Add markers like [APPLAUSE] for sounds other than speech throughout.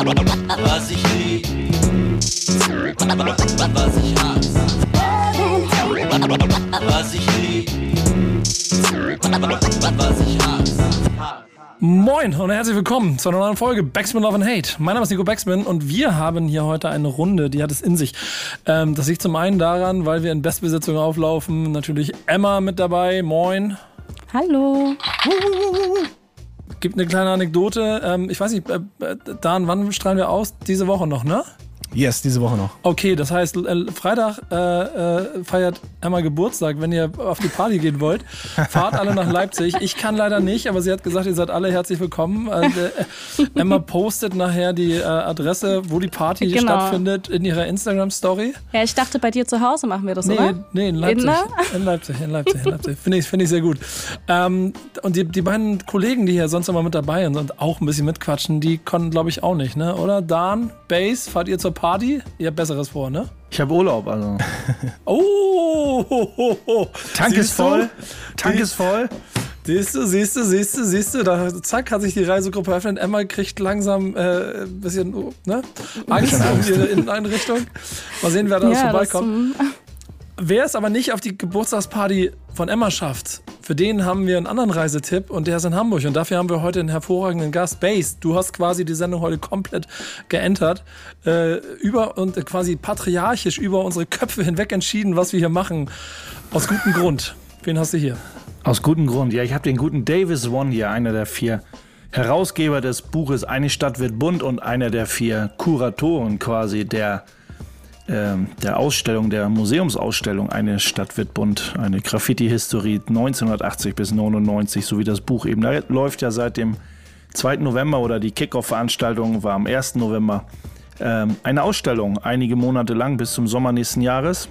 Was ich lieb, was ich hasse. Was ich lieb, was ich hasse. Moin und herzlich willkommen zu einer neuen Folge Backspin Love and Hate. Mein Name ist Nico Backspin und wir haben hier heute eine Runde, die hat es in sich. Ähm, das liegt zum einen daran, weil wir in Bestbesetzung auflaufen. Natürlich Emma mit dabei. Moin. Hallo. Gibt eine kleine Anekdote. Ähm, ich weiß nicht, äh, äh, Dan, wann strahlen wir aus? Diese Woche noch, ne? Yes, diese Woche noch. Okay, das heißt, äh, Freitag äh, äh, feiert Emma Geburtstag. Wenn ihr auf die Party gehen wollt, fahrt alle nach Leipzig. Ich kann leider nicht, aber sie hat gesagt, ihr seid alle herzlich willkommen. Also, äh, Emma postet nachher die äh, Adresse, wo die Party Genau. stattfindet, in ihrer Instagram-Story. Ja, ich dachte, bei dir zu Hause machen wir das, Nee, oder? nee, in Leipzig. In, In Leipzig, in Leipzig, in Leipzig. Finde ich, finde ich sehr gut. Ähm, und die, die beiden Kollegen, die hier sonst immer mit dabei sind und auch ein bisschen mitquatschen, die konnten, glaube ich, auch nicht, ne? Oder? Dan, Base, fahrt ihr zur Party? Ihr habt Besseres vor, ne? Ich habe Urlaub, also. [LAUGHS] Oh, ho, ho, ho. Tank Siehst ist du? voll. Tank Die- ist voll. Siehst du, siehst du, siehst du, siehst du, da zack hat sich die Reisegruppe eröffnet. Emma kriegt langsam äh, ein bisschen oh, ne? Angst um ihre Inneneinrichtung. Mal sehen, wer da ja, das, vorbeikommt. mm, Wer es aber nicht auf die Geburtstagsparty von Emma schafft, für den haben wir einen anderen Reisetipp und der ist in Hamburg. Und dafür haben wir heute einen hervorragenden Gast. Base, du hast quasi die Sendung heute komplett geentert. Äh, über und quasi patriarchisch über unsere Köpfe hinweg entschieden, was wir hier machen. Aus gutem Grund. Wen hast du hier? Aus gutem Grund. Ja, ich habe den guten Davis One hier, einer der vier Herausgeber des Buches Eine Stadt wird bunt und einer der vier Kuratoren quasi der, der Ausstellung, der Museumsausstellung Eine Stadt wird bunt, eine Graffiti-Historie 1980 bis 99, so wie das Buch eben. Da läuft ja seit dem 2. November oder die Kickoff-Veranstaltung war am 1. November. Ähm, eine Ausstellung, einige Monate lang bis zum Sommer nächsten Jahres.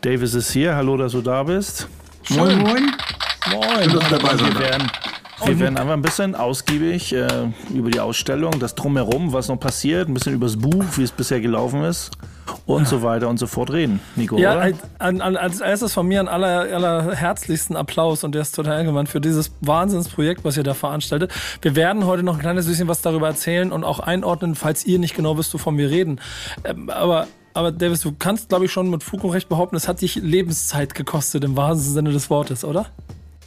Davis ist hier, hallo, dass du da bist. Moin, moin. Moin. Schön, dass ihr dabei werden, wir werden einfach ein bisschen ausgiebig äh, über die Ausstellung, das Drumherum, was noch passiert, ein bisschen über das Buch, wie es bisher gelaufen ist und so weiter und so fort reden. Nico, Ja, oder? an, an, als erstes von mir einen aller, aller herzlichsten Applaus und der ist total gemeint für dieses Wahnsinnsprojekt, was ihr da veranstaltet. Wir werden heute noch ein kleines bisschen was darüber erzählen und auch einordnen, falls ihr nicht genau wisst, wovon wir reden. Ähm, aber, aber Davis, du kannst, glaube ich, schon mit Fug und Recht behaupten, es hat dich Lebenszeit gekostet, im wahrsten Sinne des Wortes, oder?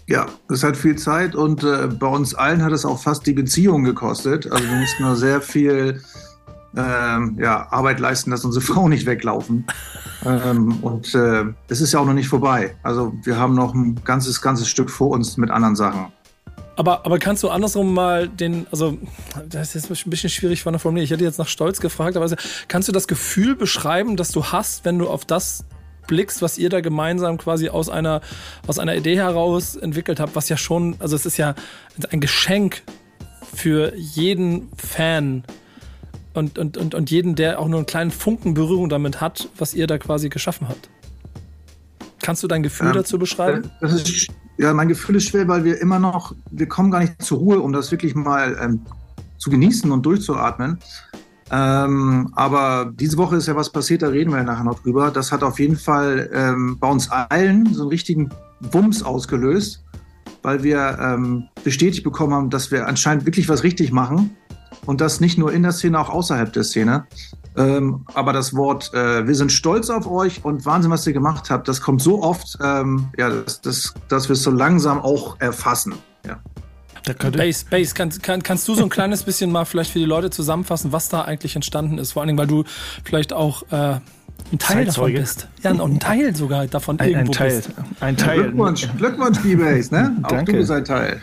Ja, es hat viel Zeit und äh, bei uns allen hat es auch fast die Beziehung gekostet. Also wir mussten nur sehr viel ähm, ja, Arbeit leisten, dass unsere [LAUGHS] Frauen nicht weglaufen. Ähm, und äh, es ist ja auch noch nicht vorbei. Also wir haben noch ein ganzes, ganzes Stück vor uns mit anderen Sachen. Aber, aber kannst du andersrum mal den, also das ist jetzt ein bisschen schwierig von der Formulierung. Ich hätte jetzt nach Stolz gefragt, aber also, kannst du das Gefühl beschreiben, das du hast, wenn du auf das blickst, was ihr da gemeinsam quasi aus einer, aus einer Idee heraus entwickelt habt, was ja schon, also es ist ja ein Geschenk für jeden Fan und, und, und, und jeden, der auch nur einen kleinen Funken Berührung damit hat, was ihr da quasi geschaffen habt. Kannst du dein Gefühl Ähm, dazu beschreiben? Das ist, ja, mein Gefühl ist schwer, weil wir immer noch, wir kommen gar nicht zur Ruhe, um das wirklich mal ähm, zu genießen und durchzuatmen. Ähm, aber diese Woche ist ja was passiert, da reden wir nachher noch drüber. Das hat auf jeden Fall ähm, bei uns allen so einen richtigen Wumms ausgelöst, weil wir ähm, bestätigt bekommen haben, dass wir anscheinend wirklich was richtig machen. Und das nicht nur in der Szene, auch außerhalb der Szene. Ähm, aber das Wort, äh, wir sind stolz auf euch und Wahnsinn, was ihr gemacht habt, das kommt so oft, ähm, ja, das, das, dass wir es so langsam auch erfassen. Ja. Base, Base, kannst, kann, kannst du so ein kleines bisschen mal vielleicht für die Leute zusammenfassen, was da eigentlich entstanden ist? Vor allen Dingen, weil du vielleicht auch äh, ein Teil davon bist. Ja, und ein Teil sogar davon ein, ein irgendwo Teil. bist. Ein Teil. Glückwunsch, Glückwunsch, D-Base, ne? Auch Danke. du bist ein Teil.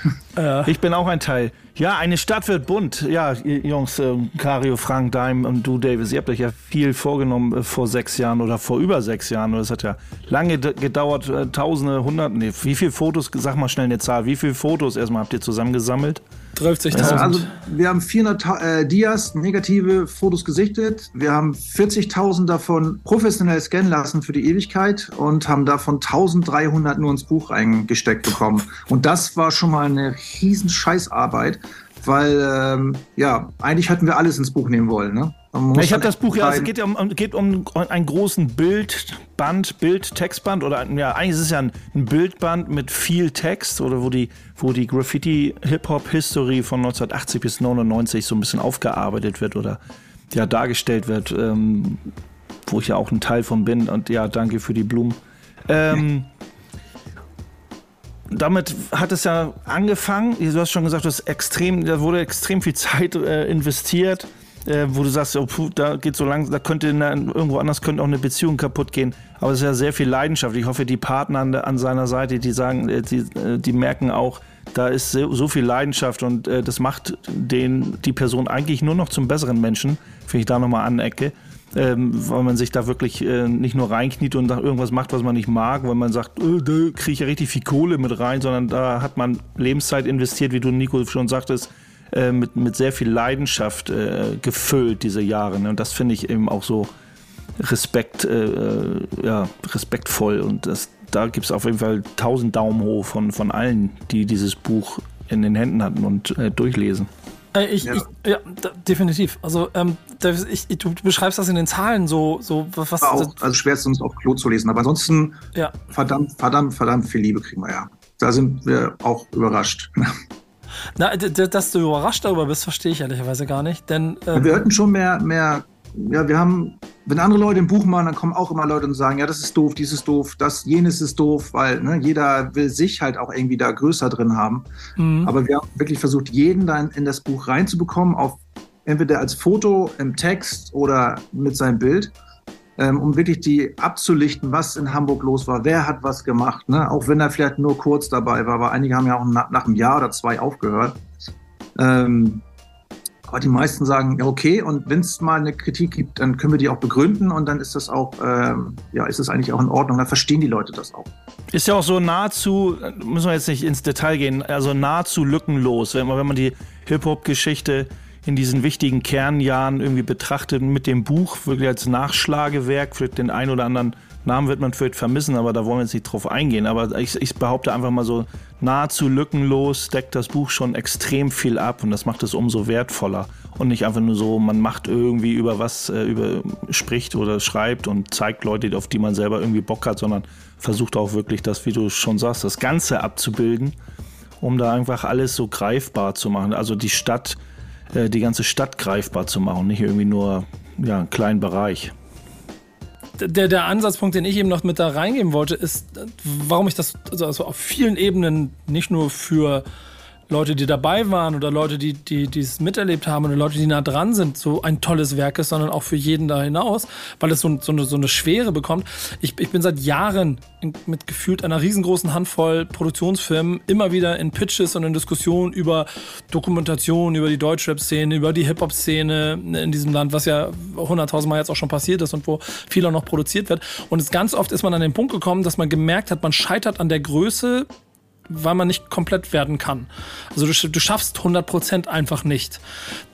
Ich bin auch ein Teil. Ja, eine Stadt wird bunt. Ja, Jungs, äh, Kario, Frank, Daim und du, Davis, ihr habt euch ja viel vorgenommen äh, vor sechs Jahren oder vor über sechs Jahren. Und es hat ja lange gedauert, äh, Tausende, Hunderte, nee, wie viele Fotos, sag mal schnell eine Zahl, wie viele Fotos erstmal habt ihr zusammengesammelt? 30.000. Also wir haben 400 Ta- äh, Dias, negative Fotos gesichtet. Wir haben 40.000 davon professionell scannen lassen für die Ewigkeit und haben davon 1.300 nur ins Buch reingesteckt bekommen. Und das war schon mal eine riesen Scheißarbeit, weil ähm, ja, eigentlich hätten wir alles ins Buch nehmen wollen. Ne? Ich habe dann das Buch ja, es geht ja um, geht um einen großen Bildband, Bild-Textband oder ja, eigentlich ist es ja ein, ein Bildband mit viel Text oder wo die, wo die Graffiti-Hip-Hop-History von 1980 bis 99 so ein bisschen aufgearbeitet wird oder ja dargestellt wird, ähm, wo ich ja auch ein Teil von bin und ja, danke für die Blumen. Ähm, damit hat es ja angefangen. Du hast schon gesagt, du hast extrem, da wurde extrem viel Zeit äh, investiert, äh, wo du sagst, oh, puh, da geht so lang, da könnte in, irgendwo anders könnte auch eine Beziehung kaputt gehen. Aber es ist ja sehr viel Leidenschaft. Ich hoffe, die Partner an, der- an seiner Seite, die sagen, äh, die, äh, die merken auch, da ist so, so viel Leidenschaft und äh, das macht den, die Person eigentlich nur noch zum besseren Menschen, wenn ich da nochmal anecke ähm, weil man sich da wirklich äh, nicht nur reinkniet und irgendwas macht, was man nicht mag, weil man sagt, äh, da kriege ich ja richtig viel Kohle mit rein, sondern da hat man Lebenszeit investiert, wie du Nico schon sagtest, äh, mit, mit sehr viel Leidenschaft äh, gefüllt diese Jahre. Ne? Und das finde ich eben auch so Respekt, äh, äh, ja, respektvoll und das, da gibt es auf jeden Fall tausend Daumen hoch von, von allen, die dieses Buch in den Händen hatten und äh, durchlesen. Äh, ich, Ja. ich, ja, da, definitiv. Also, ähm, ich, ich, du, du beschreibst das in den Zahlen so, so was. was war auch, also schwer ist uns auf Klo zu lesen. Aber ansonsten ja. verdammt, verdammt, verdammt viel Liebe kriegen wir ja. Da sind wir auch überrascht. Na, dass du überrascht darüber bist, verstehe ich ehrlicherweise gar nicht. Denn ähm, Wir hätten schon mehr, mehr, ja, wir haben, wenn andere Leute ein Buch machen, dann kommen auch immer Leute und sagen, ja, das ist doof, dies ist doof, das, jenes ist doof, weil ne, jeder will sich halt auch irgendwie da größer drin haben. mhm. Aber wir haben wirklich versucht, jeden dann in das Buch reinzubekommen, auf entweder als Foto, im Text oder mit seinem Bild, ähm, um wirklich die abzulichten, was in Hamburg los war, wer hat was gemacht, ne? auch wenn er vielleicht nur kurz dabei war, aber einige haben ja auch nach, nach einem Jahr oder zwei aufgehört. Ähm, aber die meisten sagen, ja, okay, und wenn es mal eine Kritik gibt, dann können wir die auch begründen und dann ist das auch, ähm, ja, ist es eigentlich auch in Ordnung, dann verstehen die Leute das auch. Ist ja auch so nahezu, müssen wir jetzt nicht ins Detail gehen, also nahezu lückenlos, wenn man, wenn man die Hip-Hop-Geschichte in diesen wichtigen Kernjahren irgendwie betrachtet mit dem Buch, wirklich als Nachschlagewerk, vielleicht den einen oder anderen Namen wird man vielleicht vermissen, aber da wollen wir jetzt nicht drauf eingehen. Aber ich, ich behaupte einfach mal so, nahezu lückenlos deckt das Buch schon extrem viel ab und das macht es umso wertvoller. Und nicht einfach nur so, man macht irgendwie über was, äh, über spricht oder schreibt und zeigt Leute, auf die man selber irgendwie Bock hat, sondern versucht auch wirklich das, wie du schon sagst, das Ganze abzubilden, um da einfach alles so greifbar zu machen. Also die Stadt, äh, die ganze Stadt greifbar zu machen, nicht irgendwie nur ja, einen kleinen Bereich. der, der Ansatzpunkt, den ich eben noch mit da reingeben wollte, ist, äh, warum ich das also, also auf vielen Ebenen nicht nur für Leute, die dabei waren oder Leute, die, die, die es miterlebt haben oder Leute, die nah dran sind, so ein tolles Werk ist, sondern auch für jeden da hinaus, weil es so, so, eine, so eine Schwere bekommt. Ich, ich bin seit Jahren mit gefühlt einer riesengroßen Handvoll Produktionsfirmen immer wieder in Pitches und in Diskussionen über Dokumentation, über die Deutschrap-Szene, über die Hip-Hop-Szene in diesem Land, was ja hunderttausendmal jetzt auch schon passiert ist und wo viel auch noch produziert wird. Und es ganz oft ist man an den Punkt gekommen, dass man gemerkt hat, man scheitert an der Größe weil man nicht komplett werden kann. Also du, du schaffst 100% einfach nicht.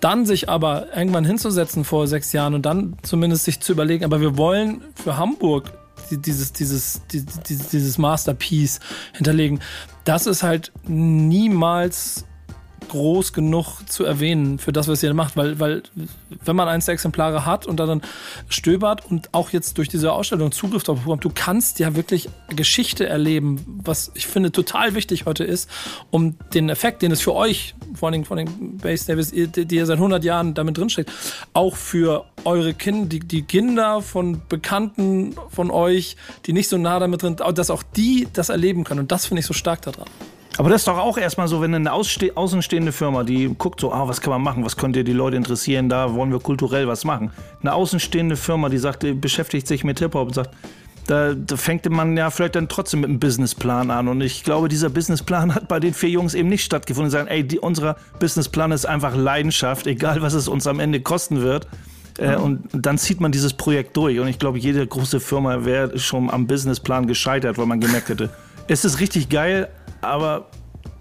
Dann sich aber irgendwann hinzusetzen vor sechs Jahren und dann zumindest sich zu überlegen, aber wir wollen für Hamburg die- dieses, dieses, die- dieses, dieses Masterpiece hinterlegen. Das ist halt niemals groß genug zu erwähnen für das, was ihr macht, weil, weil wenn man eins der Exemplare hat und da dann stöbert und auch jetzt durch diese Ausstellung Zugriff darauf bekommt, du kannst ja wirklich Geschichte erleben, was ich finde total wichtig heute ist, um den Effekt, den es für euch, vor Dingen von den Base Davis, die ihr seit 100 Jahren damit drinsteckt, auch für eure Kinder, die, die Kinder von Bekannten von euch, die nicht so nah damit drin, dass auch die das erleben können und das finde ich so stark daran. Aber das ist doch auch erstmal so, wenn eine außenstehende Firma, die guckt so, ah, was kann man machen, was könnte die Leute interessieren, da wollen wir kulturell was machen. Eine außenstehende Firma, die sagt, die beschäftigt sich mit Hip-Hop und sagt, da, da fängt man ja vielleicht dann trotzdem mit einem Businessplan an. Und ich glaube, dieser Businessplan [LAUGHS] hat bei den vier Jungs eben nicht stattgefunden. Die sagen, ey, die, unser Businessplan ist einfach Leidenschaft, egal was es uns am Ende kosten wird. Äh, und dann zieht man dieses Projekt durch. Und ich glaube, jede große Firma wäre schon am Businessplan gescheitert, weil man gemerkt hätte, es ist richtig geil, aber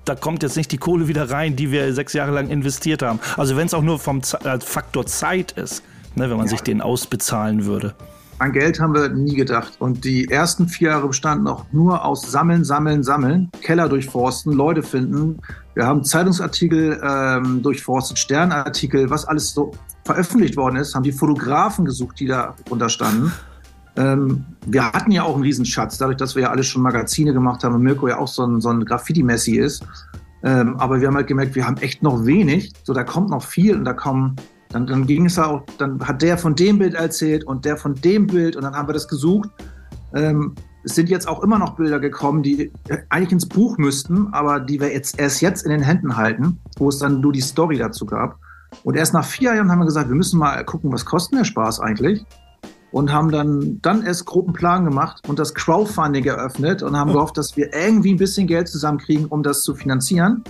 da kommt jetzt nicht die Kohle wieder rein, die wir sechs Jahre lang investiert haben. Also wenn es auch nur vom Z äh, Faktor Zeit ist, ne, wenn man sich den ausbezahlen würde. An Geld haben wir nie gedacht. Und die ersten vier Jahre bestanden auch nur aus Sammeln, Sammeln, Sammeln, Keller durchforsten, Leute finden. Wir haben Zeitungsartikel ähm, durchforstet, Sternartikel, was alles so veröffentlicht worden ist, haben die Fotografen gesucht, die da unterstanden. Ähm, wir hatten ja auch einen Riesenschatz, dadurch, dass wir ja alle schon Magazine gemacht haben und Mirko ja auch so ein, so ein Graffiti-Messi ist. Ähm, aber wir haben halt gemerkt, wir haben echt noch wenig. So, da kommt noch viel und da kommen, dann, dann ging es auch, dann hat der von dem Bild erzählt und der von dem Bild und dann haben wir das gesucht. Ähm, es sind jetzt auch immer noch Bilder gekommen, die eigentlich ins Buch müssten, aber die wir jetzt erst jetzt in den Händen halten, wo es dann nur die Story dazu gab. Und erst nach vier Jahren haben wir gesagt, wir müssen mal gucken, was kostet der Spaß eigentlich? Und haben dann, dann erst groben Plan gemacht und das Crowdfunding eröffnet und haben gehofft, dass wir irgendwie ein bisschen Geld zusammenkriegen, um das zu finanzieren.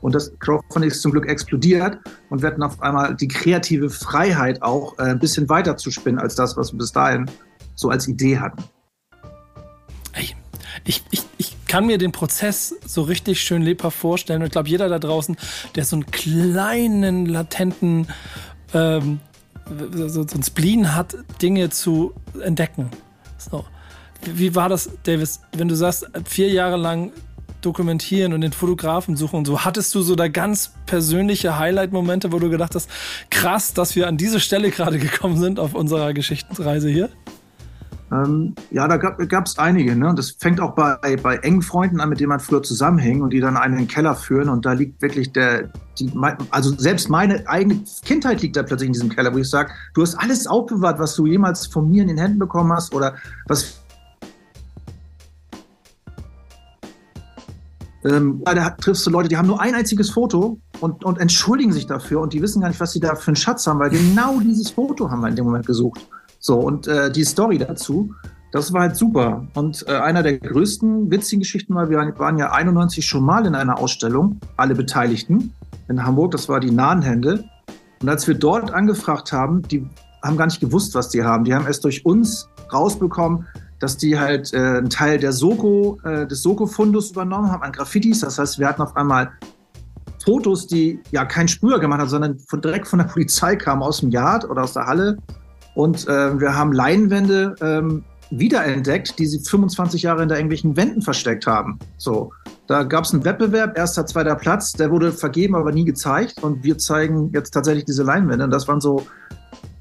Und das Crowdfunding ist zum Glück explodiert und wir hatten auf einmal die kreative Freiheit auch äh, ein bisschen weiter zu spinnen als das, was wir bis dahin so als Idee hatten. Ey, ich, ich, ich kann mir den Prozess so richtig schön lebhaft vorstellen. Und ich glaube, jeder da draußen, der so einen kleinen, latenten ähm, so, ein Spleen hat, Dinge zu entdecken. So. Wie, wie war das, Davis, wenn du sagst, vier Jahre lang dokumentieren und den Fotografen suchen und so. Hattest du so da ganz persönliche Highlight-Momente, wo du gedacht hast, krass, dass wir an diese Stelle gerade gekommen sind auf unserer Geschichtsreise hier? Ähm, ja, da gab es einige. Ne? Das fängt auch bei, bei engen Freunden an, mit denen man früher zusammenhing und die dann einen in den Keller führen. Und da liegt wirklich der, die, also selbst meine eigene Kindheit liegt da plötzlich in diesem Keller, wo ich sage, du hast alles aufbewahrt, was du jemals von mir in den Händen bekommen hast oder was. Ähm, da triffst du Leute, die haben nur ein einziges Foto und, und entschuldigen sich dafür und die wissen gar nicht, was sie da für einen Schatz haben, weil genau dieses Foto haben wir in dem Moment gesucht. So, und äh, die Story dazu, das war halt super. Und äh, einer der größten witzigen Geschichten war, wir waren ja 91 schon mal in einer Ausstellung, alle Beteiligten in Hamburg, das war die Nahenhände. Und als wir dort angefragt haben, die haben gar nicht gewusst, was die haben. Die haben erst durch uns rausbekommen, dass die halt äh, einen Teil der Soko, äh, des Soko-Fundus übernommen haben an Graffitis. Das heißt, wir hatten auf einmal Fotos, die ja kein Sprüher gemacht hat, sondern von, direkt von der Polizei kamen aus dem Yard oder aus der Halle und äh, wir haben Leinwände ähm, wiederentdeckt, die sie 25 Jahre in irgendwelchen Wänden versteckt haben. So, da gab es einen Wettbewerb, erster, zweiter Platz, der wurde vergeben, aber nie gezeigt. Und wir zeigen jetzt tatsächlich diese Leinwände. Und das waren so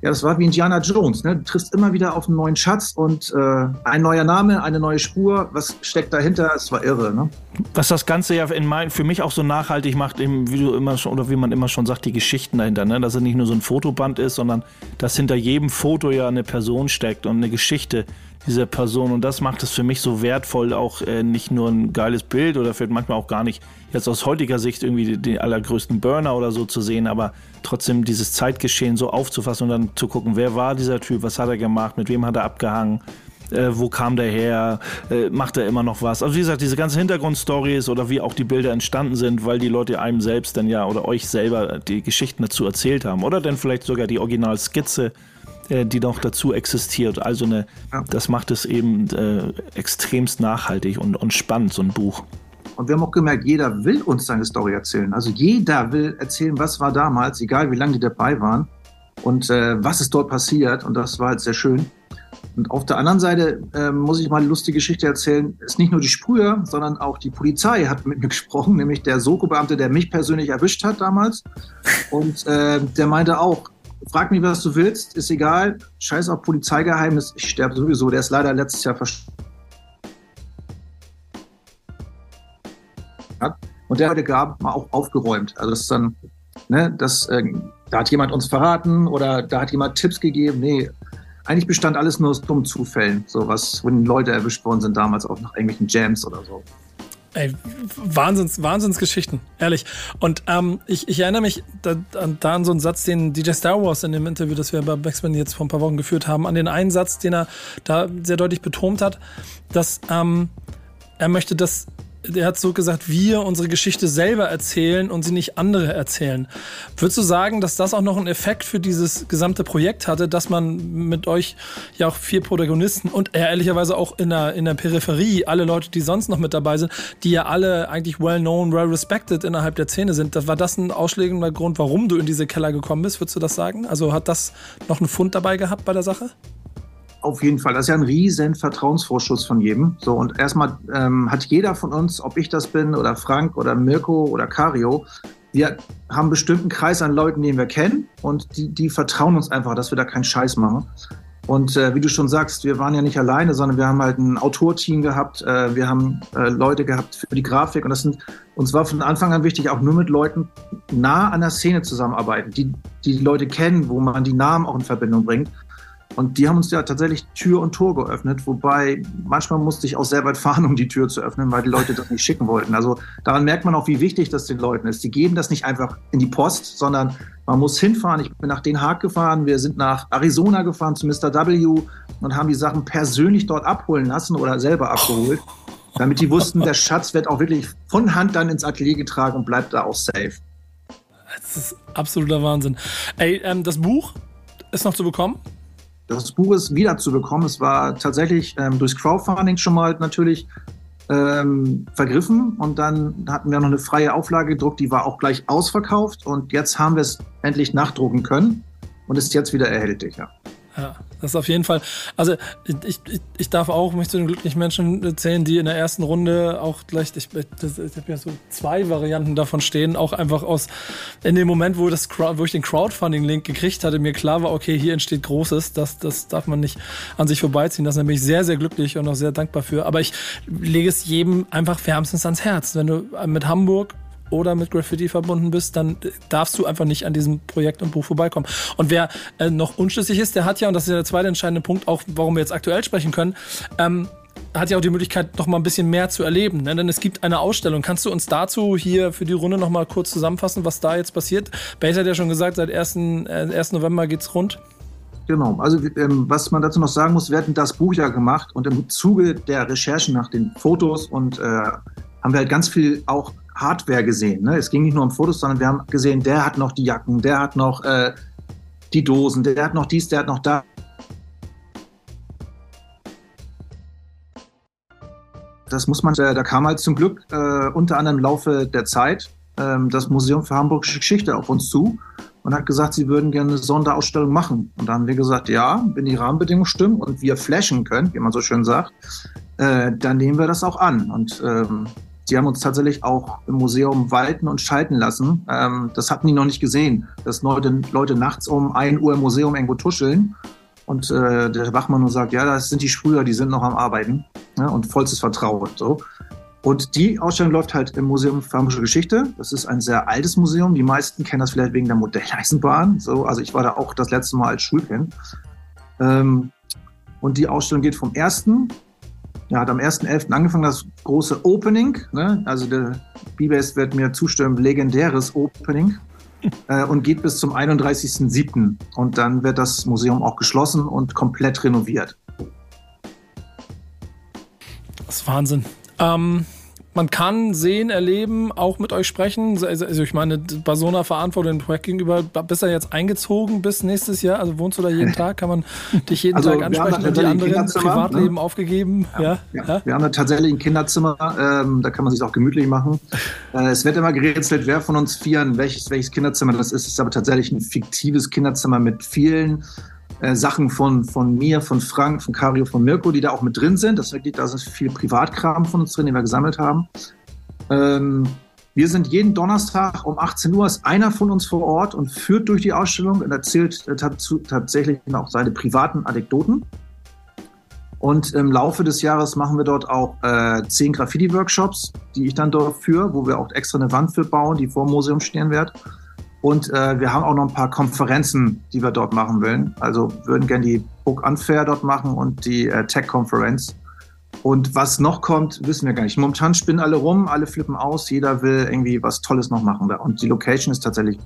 ja, das war wie Indiana Jones. Ne? Du triffst immer wieder auf einen neuen Schatz und äh, ein neuer Name, eine neue Spur. Was steckt dahinter? Es war irre. Ne? Was das Ganze ja in mein, für mich auch so nachhaltig macht, eben, wie du immer schon, oder wie man immer schon sagt, die Geschichten dahinter. Ne? Dass es nicht nur so ein Fotoband ist, sondern dass hinter jedem Foto ja eine Person steckt und eine Geschichte dieser Person. Und das macht es für mich so wertvoll, auch äh, nicht nur ein geiles Bild oder vielleicht manchmal auch gar nicht jetzt aus heutiger Sicht irgendwie den allergrößten Burner oder so zu sehen, aber trotzdem dieses Zeitgeschehen so aufzufassen und dann zu gucken, wer war dieser Typ, was hat er gemacht, mit wem hat er abgehangen. Äh, wo kam der her, äh, macht er immer noch was. Also wie gesagt, diese ganzen Hintergrundstories oder wie auch die Bilder entstanden sind, weil die Leute einem selbst dann ja oder euch selber die Geschichten dazu erzählt haben oder dann vielleicht sogar die Originalskizze äh, die noch dazu existiert. Also eine, das macht es eben äh, extremst nachhaltig und, und spannend, so ein Buch. Und wir haben auch gemerkt, jeder will uns seine Story erzählen. Also jeder will erzählen, was war damals, egal wie lange die dabei waren und äh, was ist dort passiert. Und das war halt sehr schön. Und auf der anderen Seite äh, muss ich mal eine lustige Geschichte erzählen. Es ist nicht nur die Sprüher, sondern auch die Polizei hat mit mir [LAUGHS] gesprochen, nämlich der Soko-Beamte, der mich persönlich erwischt hat damals. Und äh, der meinte auch, frag mich, was du willst, ist egal, scheiß auf Polizeigeheimnis, ich sterbe sowieso. Der ist leider letztes Jahr verstorben. Und der heute gab mal auch aufgeräumt. Also das ist dann, ne, das, äh, da hat jemand uns verraten oder da hat jemand Tipps gegeben. Nee, eigentlich bestand alles nur aus dummen Zufällen, so was, die Leute erwischt worden sind damals auch nach irgendwelchen Jams oder so. Ey, Wahnsinns, Wahnsinnsgeschichten, ehrlich. Und ähm, ich, ich erinnere mich da, da, an so einen Satz, den DJ Star Wars in dem Interview, das wir bei Backspin jetzt vor ein paar Wochen geführt haben, an den einen Satz, den er da sehr deutlich betont hat, dass ähm, er möchte, dass der hat so gesagt, wir unsere Geschichte selber erzählen und sie nicht andere erzählen. Würdest du sagen, dass das auch noch einen Effekt für dieses gesamte Projekt hatte, dass man mit euch ja auch vier Protagonisten und ehrlicherweise auch in der, in der Peripherie, alle Leute, die sonst noch mit dabei sind, die ja alle eigentlich well known, well respected innerhalb der Szene sind, war das ein ausschlägender Grund, warum du in diese Keller gekommen bist? Würdest du das sagen? Also hat das noch einen Fund dabei gehabt bei der Sache? Auf jeden Fall. Das ist ja ein riesen Vertrauensvorschuss von jedem. So, und erstmal ähm, hat jeder von uns, ob ich das bin oder Frank oder Mirko oder Cario, wir haben einen bestimmten Kreis an Leuten, den wir kennen und die, die vertrauen uns einfach, dass wir da keinen Scheiß machen. Und äh, wie du schon sagst, wir waren ja nicht alleine, sondern wir haben halt ein Autorteam gehabt, äh, wir haben äh, Leute gehabt für die Grafik und das sind, uns war von Anfang an wichtig, auch nur mit Leuten nah an der Szene zusammenarbeiten, die die Leute kennen, wo man die Namen auch in Verbindung bringt. Und die haben uns ja tatsächlich Tür und Tor geöffnet, wobei manchmal musste ich auch sehr weit fahren, um die Tür zu öffnen, weil die Leute das nicht schicken wollten. Also daran merkt man auch, wie wichtig das den Leuten ist. Die geben das nicht einfach in die Post, sondern man muss hinfahren. Ich bin nach Den Haag gefahren, wir sind nach Arizona gefahren zu Mr. W und haben die Sachen persönlich dort abholen lassen oder selber abgeholt, damit die wussten, der Schatz wird auch wirklich von Hand dann ins Atelier getragen und bleibt da auch safe. Das ist absoluter Wahnsinn. Ey, ähm, das Buch ist noch zu bekommen? Das Buch ist wieder zu bekommen. Es war tatsächlich ähm, durchs Crowdfunding schon mal natürlich ähm, vergriffen und dann hatten wir noch eine freie Auflage gedruckt, die war auch gleich ausverkauft und jetzt haben wir es endlich nachdrucken können und ist jetzt wieder erhältlich. Ja. Ja, das ist auf jeden Fall. Also ich, ich, ich darf auch mich zu den glücklichen Menschen zählen, die in der ersten Runde auch gleich, ich, ich habe ja so zwei Varianten davon stehen, auch einfach aus in dem Moment, wo das wo ich den Crowdfunding-Link gekriegt hatte, mir klar war, okay, hier entsteht Großes, das, das darf man nicht an sich vorbeiziehen. Das bin ich sehr, sehr glücklich und auch sehr dankbar für. Aber ich lege es jedem einfach wärmstens ans Herz. Wenn du mit Hamburg oder mit Graffiti verbunden bist, dann darfst du einfach nicht an diesem Projekt und Buch vorbeikommen. Und wer äh, noch unschlüssig ist, der hat ja, und das ist ja der zweite entscheidende Punkt, auch warum wir jetzt aktuell sprechen können, ähm, hat ja auch die Möglichkeit, noch mal ein bisschen mehr zu erleben. Ne? Denn es gibt eine Ausstellung. Kannst du uns dazu hier für die Runde noch mal kurz zusammenfassen, was da jetzt passiert? Base hat ja schon gesagt, seit 1. Äh, 1. November geht's rund. Genau, also ähm, was man dazu noch sagen muss, wir hatten das Buch ja gemacht und im Zuge der Recherchen nach den Fotos und äh, haben wir halt ganz viel auch Hardware gesehen. Ne? Es ging nicht nur um Fotos, sondern wir haben gesehen, der hat noch die Jacken, der hat noch äh, die Dosen, der hat noch dies, der hat noch da. Das muss man, äh, da kam halt zum Glück äh, unter anderem im Laufe der Zeit äh, das Museum für Hamburgische Geschichte auf uns zu und hat gesagt, sie würden gerne eine Sonderausstellung machen. Und da haben wir gesagt, ja, wenn die Rahmenbedingungen stimmen und wir flashen können, wie man so schön sagt, äh, dann nehmen wir das auch an. Und ähm, die haben uns tatsächlich auch im Museum walten und schalten lassen. Ähm, das hatten die noch nicht gesehen, dass Leute, Leute nachts um 1 Uhr im Museum irgendwo tuscheln. Und äh, der Wachmann nur sagt, ja, das sind die Sprüher, die sind noch am Arbeiten. Ja, und vollstes Vertrauen. So. Und die Ausstellung läuft halt im Museum für Geschichte. Das ist ein sehr altes Museum. Die meisten kennen das vielleicht wegen der Modelleisenbahn. So, also ich war da auch das letzte Mal als Schulkind. Ähm, und die Ausstellung geht vom 1 ja, hat am 1.11. angefangen, das große Opening. Ne? Also der B-Base wird mir zustimmen, legendäres Opening. [LAUGHS] äh, und geht bis zum 31.07. Und dann wird das Museum auch geschlossen und komplett renoviert. Das ist Wahnsinn. Ähm, man kann sehen, erleben, auch mit euch sprechen. Also, also ich meine, bei so einer Verantwortung dem Projekt gegenüber, bist du jetzt eingezogen bis nächstes Jahr? Also wohnst du da jeden Tag? Kann man [LAUGHS] dich jeden also Tag ansprechen und die anderen Privatleben ne? aufgegeben? Ja, ja, ja, Wir haben da tatsächlich ein Kinderzimmer, ähm, da kann man sich auch gemütlich machen. [LAUGHS] Äh, es wird immer gerätselt, wer von uns vieren welches, welches Kinderzimmer das ist. Es ist aber tatsächlich ein fiktives Kinderzimmer mit vielen äh, Sachen von, von mir, von Frank, von Cario, von Mirko, die da auch mit drin sind. Das da ist viel Privatkram von uns drin, den wir gesammelt haben. Ähm, wir sind jeden Donnerstag um 18 Uhr, ist einer von uns vor Ort und führt durch die Ausstellung und erzählt äh, tatsächlich auch seine privaten Anekdoten. Und im Laufe des Jahres machen wir dort auch äh, zehn Graffiti-Workshops, die ich dann dort führe, wo wir auch extra eine Wand für bauen, die vor dem Museum stehen wird. Und äh, wir haben auch noch ein paar Konferenzen, die wir dort machen wollen. Also würden gerne die Book Unfair dort machen und die äh, Tech-Konferenz. Und was noch kommt, wissen wir gar nicht. Momentan spinnen alle rum, alle flippen aus, jeder will irgendwie was Tolles noch machen. Und die Location ist tatsächlich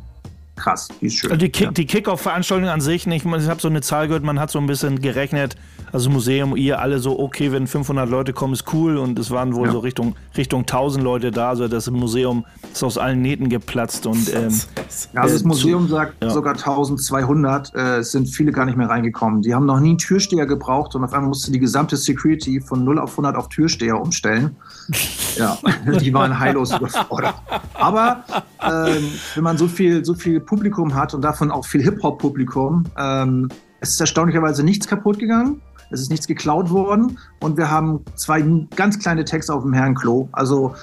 krass, die ist schön. Also die, Kick, ja. die Kick-Off-Veranstaltung an sich nicht. Ich habe so eine Zahl gehört, man hat so ein bisschen gerechnet, also Museum, ihr alle so, okay, wenn 500 Leute kommen, ist cool. Und es waren wohl ja. so Richtung, Richtung 1000 Leute da. Also das Museum ist aus allen Nähten geplatzt. Und, ähm, ja, also das äh, Museum zu, sagt ja. sogar 1200. Äh, es sind viele gar nicht mehr reingekommen. Die haben noch nie einen Türsteher gebraucht und auf einmal musste die gesamte Security von 0 auf 100 auf Türsteher umstellen. ja, [LAUGHS] die waren heillos überfordert. Aber ähm, wenn man so viel, so viel Publikum hat und davon auch viel Hip-Hop-Publikum, ähm, es ist erstaunlicherweise nichts kaputt gegangen. es ist nichts geklaut worden und wir haben zwei ganz kleine Tags auf dem Herrenklo. Also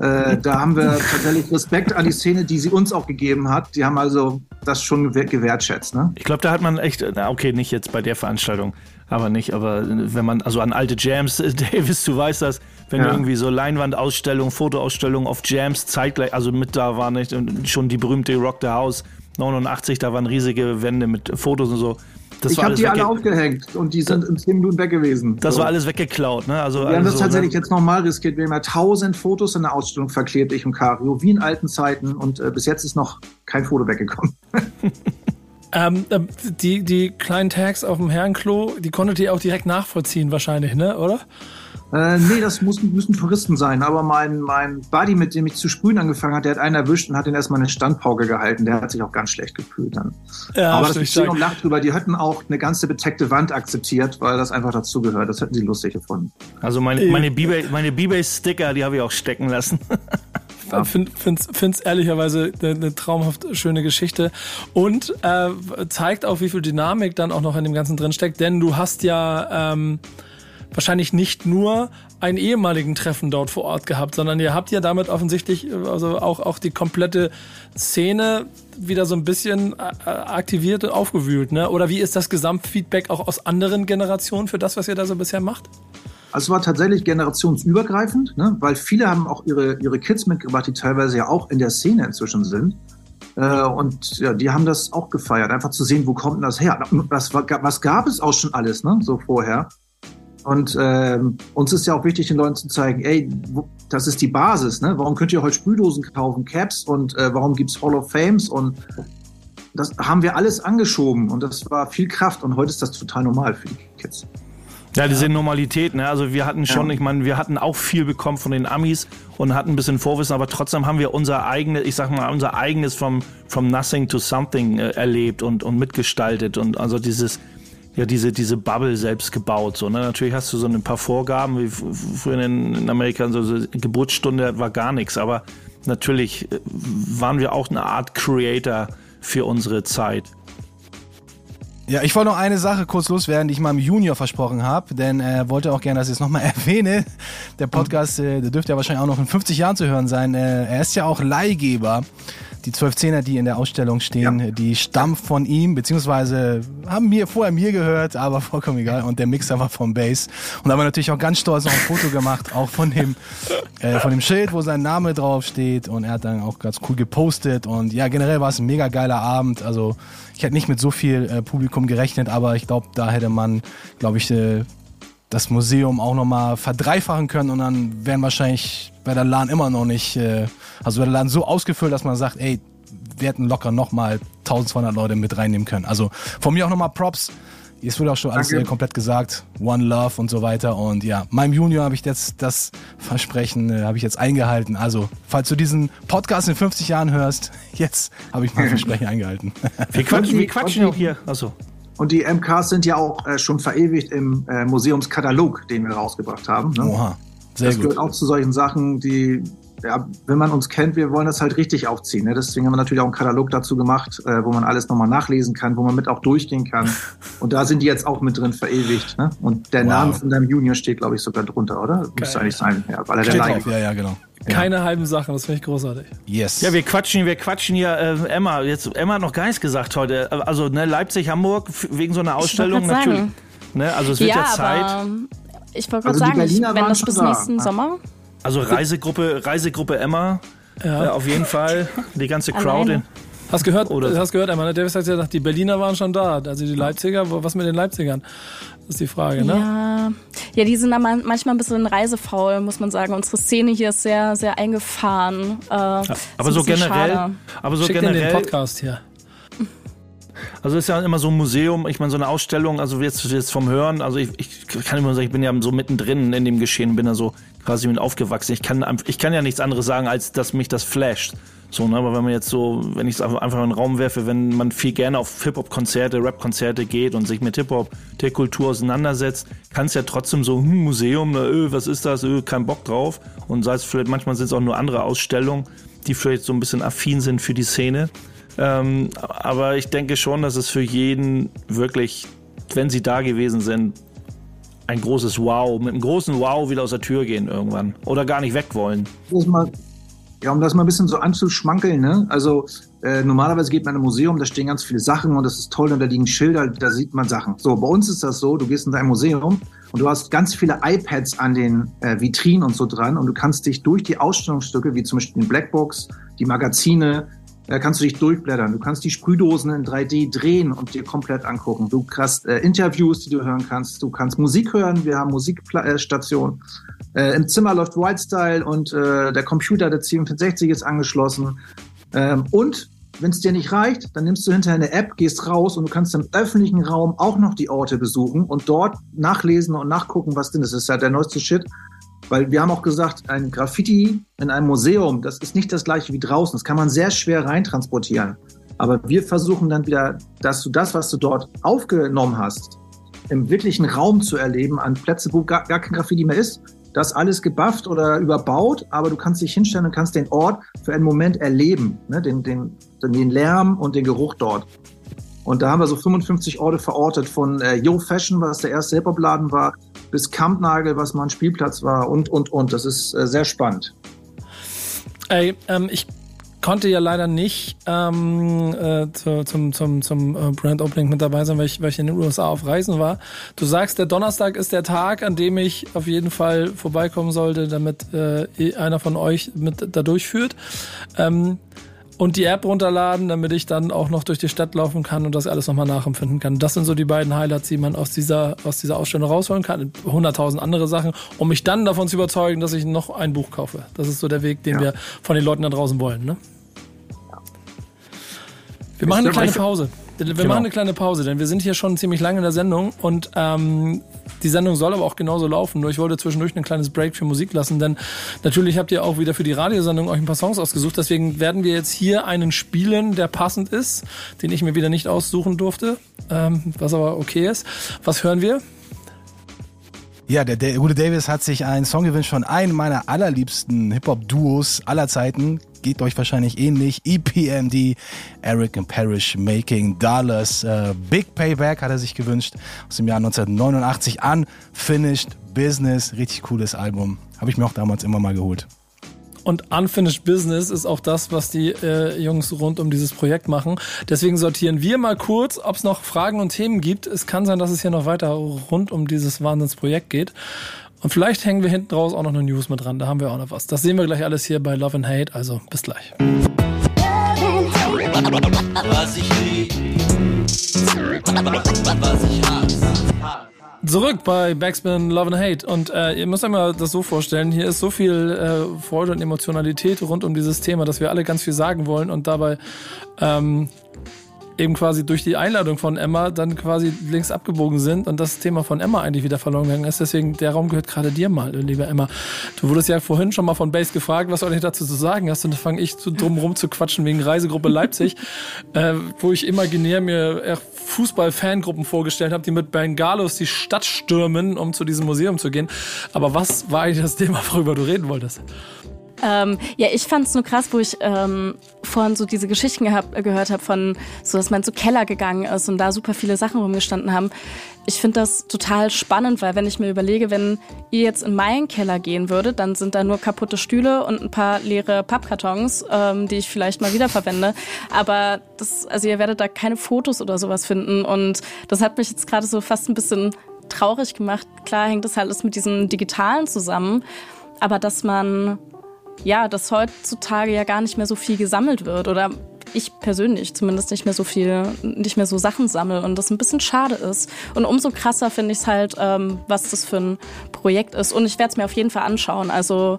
äh, da haben wir tatsächlich Respekt an die Szene, die sie uns auch gegeben hat. Die haben also das schon gewer- gewertschätzt. Ne? Ich glaube, da hat man echt, na, okay, nicht jetzt bei der Veranstaltung, aber nicht, aber wenn man, also an alte Jams, [LAUGHS] Davis, du weißt das, wenn Ja. irgendwie so Leinwandausstellungen, Fotoausstellungen auf Jams zeitgleich, also mit da war nicht und schon die berühmte Rock the House 89, da waren riesige Wände mit Fotos und so. Das ich habe die alle aufgehängt und die sind in 10 Minuten weg gewesen. das So. war alles weggeklaut, ne? Also, Wir haben also das so, tatsächlich ne? jetzt nochmal riskiert. Wir haben ja tausend Fotos in der Ausstellung verklebt, ich und Cario, wie in alten Zeiten. Und äh, bis jetzt ist noch kein Foto weggekommen. [LAUGHS] Ähm, äh, die, die kleinen Tags auf dem Herrenklo, die konntet ihr auch direkt nachvollziehen wahrscheinlich, ne, oder? Äh, nee, das muss, müssen Touristen sein. Aber mein, mein Buddy, mit dem ich zu sprühen angefangen hat, der hat einen erwischt und hat ihn erstmal eine Standpauke gehalten. Der hat sich auch ganz schlecht gefühlt dann. Ja, Aber das ist schön und lacht drüber. Die hätten auch eine ganze bedeckte Wand akzeptiert, weil das einfach dazugehört. Das hätten sie lustig gefunden. Also meine, meine B-Bay- meine B-Bay-Sticker, die habe ich auch stecken lassen. Ich find, find's, find's ehrlicherweise eine, eine traumhaft schöne Geschichte und äh, zeigt auch, wie viel Dynamik dann auch noch in dem Ganzen drin steckt, denn du hast ja ähm, wahrscheinlich nicht nur einen ehemaligen Treffen dort vor Ort gehabt, sondern ihr habt ja damit offensichtlich also auch, auch die komplette Szene wieder so ein bisschen äh, aktiviert und aufgewühlt, ne? Oder wie ist das Gesamtfeedback auch aus anderen Generationen für das, was ihr da so bisher macht? Also es war tatsächlich generationsübergreifend, ne? weil viele haben auch ihre, ihre Kids mitgebracht, die teilweise ja auch in der Szene inzwischen sind. Äh, und ja, die haben das auch gefeiert, einfach zu sehen, wo kommt das her? Was, was gab es auch schon alles, ne? so vorher. Und ähm, uns ist ja auch wichtig, den Leuten zu zeigen, ey, wo, das ist die Basis. Ne? Warum könnt ihr heute Sprühdosen kaufen, Caps und äh, warum gibt's Hall of Fames? Und das haben wir alles angeschoben und das war viel Kraft und heute ist das total normal für die Kids. Ja, diese Normalität, ne? Also wir hatten schon, Ja. ich meine, wir hatten auch viel bekommen von den Amis und hatten ein bisschen Vorwissen, aber trotzdem haben wir unser eigenes, ich sag mal, unser eigenes vom, from nothing to something äh, erlebt und, und mitgestaltet und also dieses, ja, diese, diese Bubble selbst gebaut. So, ne? Natürlich hast du so ein paar Vorgaben, wie früher in, Amerika, so, so Geburtsstunde war gar nichts, aber natürlich äh, waren wir auch eine Art Creator für unsere Zeit. Ja, ich wollte noch eine Sache kurz loswerden, die ich meinem Junior versprochen habe, denn er wollte auch gerne, dass ich es nochmal [LAUGHS] erwähne. Der Podcast, äh, der dürfte ja wahrscheinlich auch noch in 50 Jahren zu hören sein. Äh, er ist ja auch Leihgeber. Die 12 Zehner, die in der Ausstellung stehen, Ja. die stammen von ihm, beziehungsweise haben mir vorher mir gehört, aber vollkommen egal. Und der Mixer war vom Bass. Und da haben wir natürlich auch ganz stolz noch ein Foto gemacht, auch von dem, [LAUGHS] äh, von dem Schild, wo sein Name drauf steht. Und er hat dann auch ganz cool gepostet. Und ja, generell war es ein mega geiler Abend. Also ich hätte nicht mit so viel äh, Publikum gerechnet, aber ich glaube, da hätte man, glaube ich, äh, das Museum auch nochmal verdreifachen können und dann wären wahrscheinlich bei der LAN immer noch nicht, äh, also wäre der LAN so ausgefüllt, dass man sagt, ey, wir hätten locker nochmal 1200 Leute mit reinnehmen können. Also von mir auch nochmal Props. Es wurde auch schon alles Danke. äh, komplett gesagt. One Love und so weiter. Und ja, meinem Junior habe ich jetzt das Versprechen, äh, habe ich jetzt eingehalten. Also, falls du diesen Podcast in 50 Jahren hörst, [LAUGHS] jetzt habe ich mein Versprechen eingehalten. [LAUGHS] Wir quatschen, wir quatschen auch hier. Achso. Und die MKs sind ja auch äh, schon verewigt im äh, Museumskatalog, den wir rausgebracht haben. Ne? Oha, sehr das gut. gehört auch zu solchen Sachen, die, ja, wenn man uns kennt, wir wollen das halt richtig aufziehen. Ne? Deswegen haben wir natürlich auch einen Katalog dazu gemacht, äh, wo man alles nochmal nachlesen kann, wo man mit auch durchgehen kann. [LAUGHS] Und da sind die jetzt auch mit drin verewigt. Ne? Und der Wow. Name von deinem Junior steht, glaube ich, sogar drunter, oder? Müsste eigentlich sein, ja, weil er der Steht Laie drauf, ja, ja, genau. Keine halben Sachen, das finde ich großartig. Yes. Ja, wir quatschen, wir quatschen hier, äh, Emma, jetzt, Emma hat noch gar nichts gesagt heute. Also, ne, Leipzig, Hamburg, wegen so einer Ausstellung natürlich. sagen. Ne, also es wird ja, ja, Zeit. Aber ich wollte gerade Also die sagen, ich, wenn das bis da. nächsten Ah. Sommer. Also Reisegruppe, Reisegruppe Emma. Ja. auf jeden Fall. Die ganze Crowd. Hast gehört, Oder- hast gehört, Emma, ne? Davis hat ja gesagt, die Berliner waren schon da. Also die Leipziger, was mit den Leipzigern? Das ist die Frage, ne? Ja. ja, die sind da man- manchmal ein bisschen reisefaul, muss man sagen. Unsere Szene hier ist sehr, sehr eingefahren. Äh, aber ist ein so generell. Aber so Schick den den generell. Podcast hier. Also ist ja immer so ein Museum, ich meine, so eine Ausstellung, also jetzt, jetzt vom Hören, also ich, ich kann immer sagen, ich bin ja so mittendrin in dem Geschehen, bin da so quasi mit aufgewachsen. Ich kann, ich kann ja nichts anderes sagen, als dass mich das flasht. So, ne? Aber wenn man jetzt so, wenn ich es einfach in den Raum werfe, wenn man viel gerne auf Hip-Hop-Konzerte, Rap-Konzerte geht und sich mit Hip-Hop, der Kultur auseinandersetzt, kann es ja trotzdem so, hm, Museum, na, öh, was ist das, öh, kein Bock drauf. Und sei es vielleicht, manchmal sind es auch nur andere Ausstellungen, die vielleicht so ein bisschen affin sind für die Szene. Ähm, aber ich denke schon, dass es für jeden wirklich, wenn sie da gewesen sind, ein großes Wow, mit einem großen Wow wieder aus der Tür gehen irgendwann. Oder gar nicht weg wollen. Ja, um das mal ein bisschen so anzuschmankeln, ne? Also äh, normalerweise geht man in ein Museum, da stehen ganz viele Sachen und das ist toll und da liegen Schilder, da sieht man Sachen. So, bei uns ist das so, du gehst in dein Museum und du hast ganz viele iPads an den äh, Vitrinen und so dran und du kannst dich durch die Ausstellungsstücke, wie zum Beispiel den Blackbox, die Magazine, da kannst du dich durchblättern. Du kannst die Sprühdosen in 3D drehen und dir komplett angucken. Du hast äh, Interviews, die du hören kannst. Du kannst Musik hören. Wir haben Musikstation. Äh, Im Zimmer läuft Whitestyle und äh, der Computer der C64 ist angeschlossen. Ähm, und wenn es dir nicht reicht, dann nimmst du hinterher eine App, gehst raus und du kannst im öffentlichen Raum auch noch die Orte besuchen und dort nachlesen und nachgucken, was denn ist. Das ist ja der neueste Shit. Weil wir haben auch gesagt, ein Graffiti in einem Museum, das ist nicht das gleiche wie draußen. Das kann man sehr schwer reintransportieren. Aber wir versuchen dann wieder, dass du das, was du dort aufgenommen hast, im wirklichen Raum zu erleben, an Plätzen, wo gar, gar kein Graffiti mehr ist. Das alles gebufft oder überbaut, aber du kannst dich hinstellen und kannst den Ort für einen Moment erleben, ne? den, den, den Lärm und den Geruch dort. Und da haben wir so 55 Orte verortet, von äh, Yo Fashion, was der erste Hip-Hop-Laden war, bis Kampnagel, was mal ein Spielplatz war und, und, und. Das ist äh, sehr spannend. Ey, ähm, ich konnte ja leider nicht ähm, äh, zu, zum, zum, zum äh, Brand Opening mit dabei sein, weil ich, weil ich in den USA auf Reisen war. Du sagst, der Donnerstag ist der Tag, an dem ich auf jeden Fall vorbeikommen sollte, damit äh, einer von euch mit da durchführt. Ähm, und die App runterladen, damit ich dann auch noch durch die Stadt laufen kann und das alles nochmal nachempfinden kann. Das sind so die beiden Highlights, die man aus dieser, aus dieser Ausstellung rausholen kann. 100.000 andere Sachen, um mich dann davon zu überzeugen, dass ich noch ein Buch kaufe. Das ist so der Weg, den ja. wir von den Leuten da draußen wollen. Ne? Wir machen eine kleine Pause. Wir genau. machen eine kleine Pause, denn wir sind hier schon ziemlich lange in der Sendung und ähm, die Sendung soll aber auch genauso laufen. Nur ich wollte zwischendurch ein kleines Break für Musik lassen, denn natürlich habt ihr auch wieder für die Radiosendung euch ein paar Songs ausgesucht. Deswegen werden wir jetzt hier einen spielen, der passend ist, den ich mir wieder nicht aussuchen durfte, ähm, was aber okay ist. Was hören wir? Ja, der, der gute Davis hat sich einen Song gewünscht von einem meiner allerliebsten Hip-Hop-Duos aller Zeiten, geht euch wahrscheinlich ähnlich. EPMD, Eric and Parrish Making Dollars. Äh, Big Payback hat er sich gewünscht aus dem Jahr 1989 an. Finished Business, richtig cooles Album. Habe ich mir auch damals immer mal geholt. Und Unfinished Business ist auch das, was die äh, Jungs rund um dieses Projekt machen. Deswegen sortieren wir mal kurz, ob es noch Fragen und Themen gibt. Es kann sein, dass es hier noch weiter rund um dieses Wahnsinnsprojekt geht. Und vielleicht hängen wir hinten raus auch noch eine News mit dran. Da haben wir auch noch was. Das sehen wir gleich alles hier bei Love and Hate. Also bis gleich. Was ich lieb, was ich hasse. Zurück bei Backspin Love and Hate. Und äh, ihr müsst euch mal das so vorstellen, hier ist so viel äh, Freude und Emotionalität rund um dieses Thema, dass wir alle ganz viel sagen wollen und dabei ähm, eben quasi durch die Einladung von Emma dann quasi links abgebogen sind und das Thema von Emma eigentlich wieder verloren gegangen ist. Deswegen, der Raum gehört gerade dir mal, liebe Emma. Du wurdest ja vorhin schon mal von Base gefragt, was soll ich dazu zu sagen hast. Und dann fange ich zu drum rum zu quatschen wegen Reisegruppe Leipzig, [LAUGHS] äh, wo ich imaginär mir Fußball-Fangruppen vorgestellt habe, die mit Bengalos die Stadt stürmen, um zu diesem Museum zu gehen. Aber was war eigentlich das Thema, worüber du reden wolltest? Ähm, ja, ich fand es nur krass, wo ich ähm, vorhin so diese Geschichten gehabt, gehört habe von so, dass man zu Keller gegangen ist und da super viele Sachen rumgestanden haben. Ich finde das total spannend, weil wenn ich mir überlege, wenn ihr jetzt in meinen Keller gehen würdet, dann sind da nur kaputte Stühle und ein paar leere Pappkartons, ähm, die ich vielleicht mal wiederverwende. Aber das, also ihr werdet da keine Fotos oder sowas finden und das hat mich jetzt gerade so fast ein bisschen traurig gemacht. Klar hängt das halt alles mit diesem Digitalen zusammen, aber dass man ja, dass heutzutage ja gar nicht mehr so viel gesammelt wird oder ich persönlich zumindest nicht mehr so viel, nicht mehr so Sachen sammle und das ein bisschen schade ist. Und umso krasser finde ich es halt, ähm, was das für ein Projekt ist. Und ich werde es mir auf jeden Fall anschauen. Also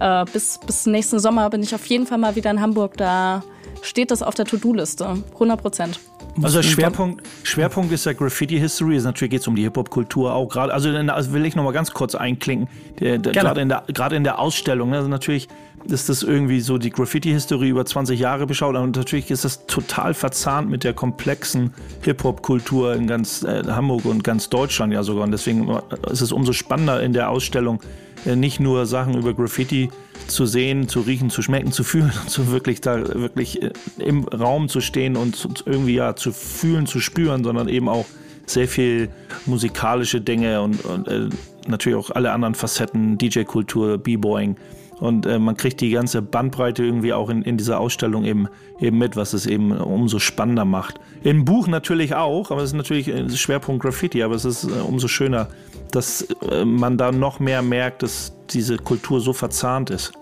äh, bis, bis nächsten Sommer bin ich auf jeden Fall mal wieder in Hamburg. Da steht das auf der To-Do-Liste. 100 Prozent. Also Schwerpunkt, Schwerpunkt ist ja Graffiti History. Natürlich geht es um die Hip Hop Kultur auch gerade. Also, also, will ich noch mal ganz kurz einklinken. Gerade in der gerade in der Ausstellung. Ne? Also natürlich ist das irgendwie so die Graffiti History über 20 Jahre beschaut. Und natürlich ist das total verzahnt mit der komplexen Hip Hop Kultur in ganz äh, Hamburg und ganz Deutschland ja sogar. Und deswegen ist es umso spannender in der Ausstellung äh, nicht nur Sachen über Graffiti zu sehen, zu riechen, zu schmecken, zu fühlen, [LAUGHS] zu wirklich da wirklich äh, im Raum zu stehen und irgendwie ja zu fühlen, zu spüren, sondern eben auch sehr viel musikalische Dinge und, und äh, natürlich auch alle anderen Facetten, DJ-Kultur, B-Boying. Und äh, man kriegt die ganze Bandbreite irgendwie auch in, in dieser Ausstellung eben, eben mit, was es eben umso spannender macht. Im Buch natürlich auch, aber es ist natürlich ein Schwerpunkt Graffiti, aber es ist äh, umso schöner, dass äh, man da noch mehr merkt, dass diese Kultur so verzahnt ist.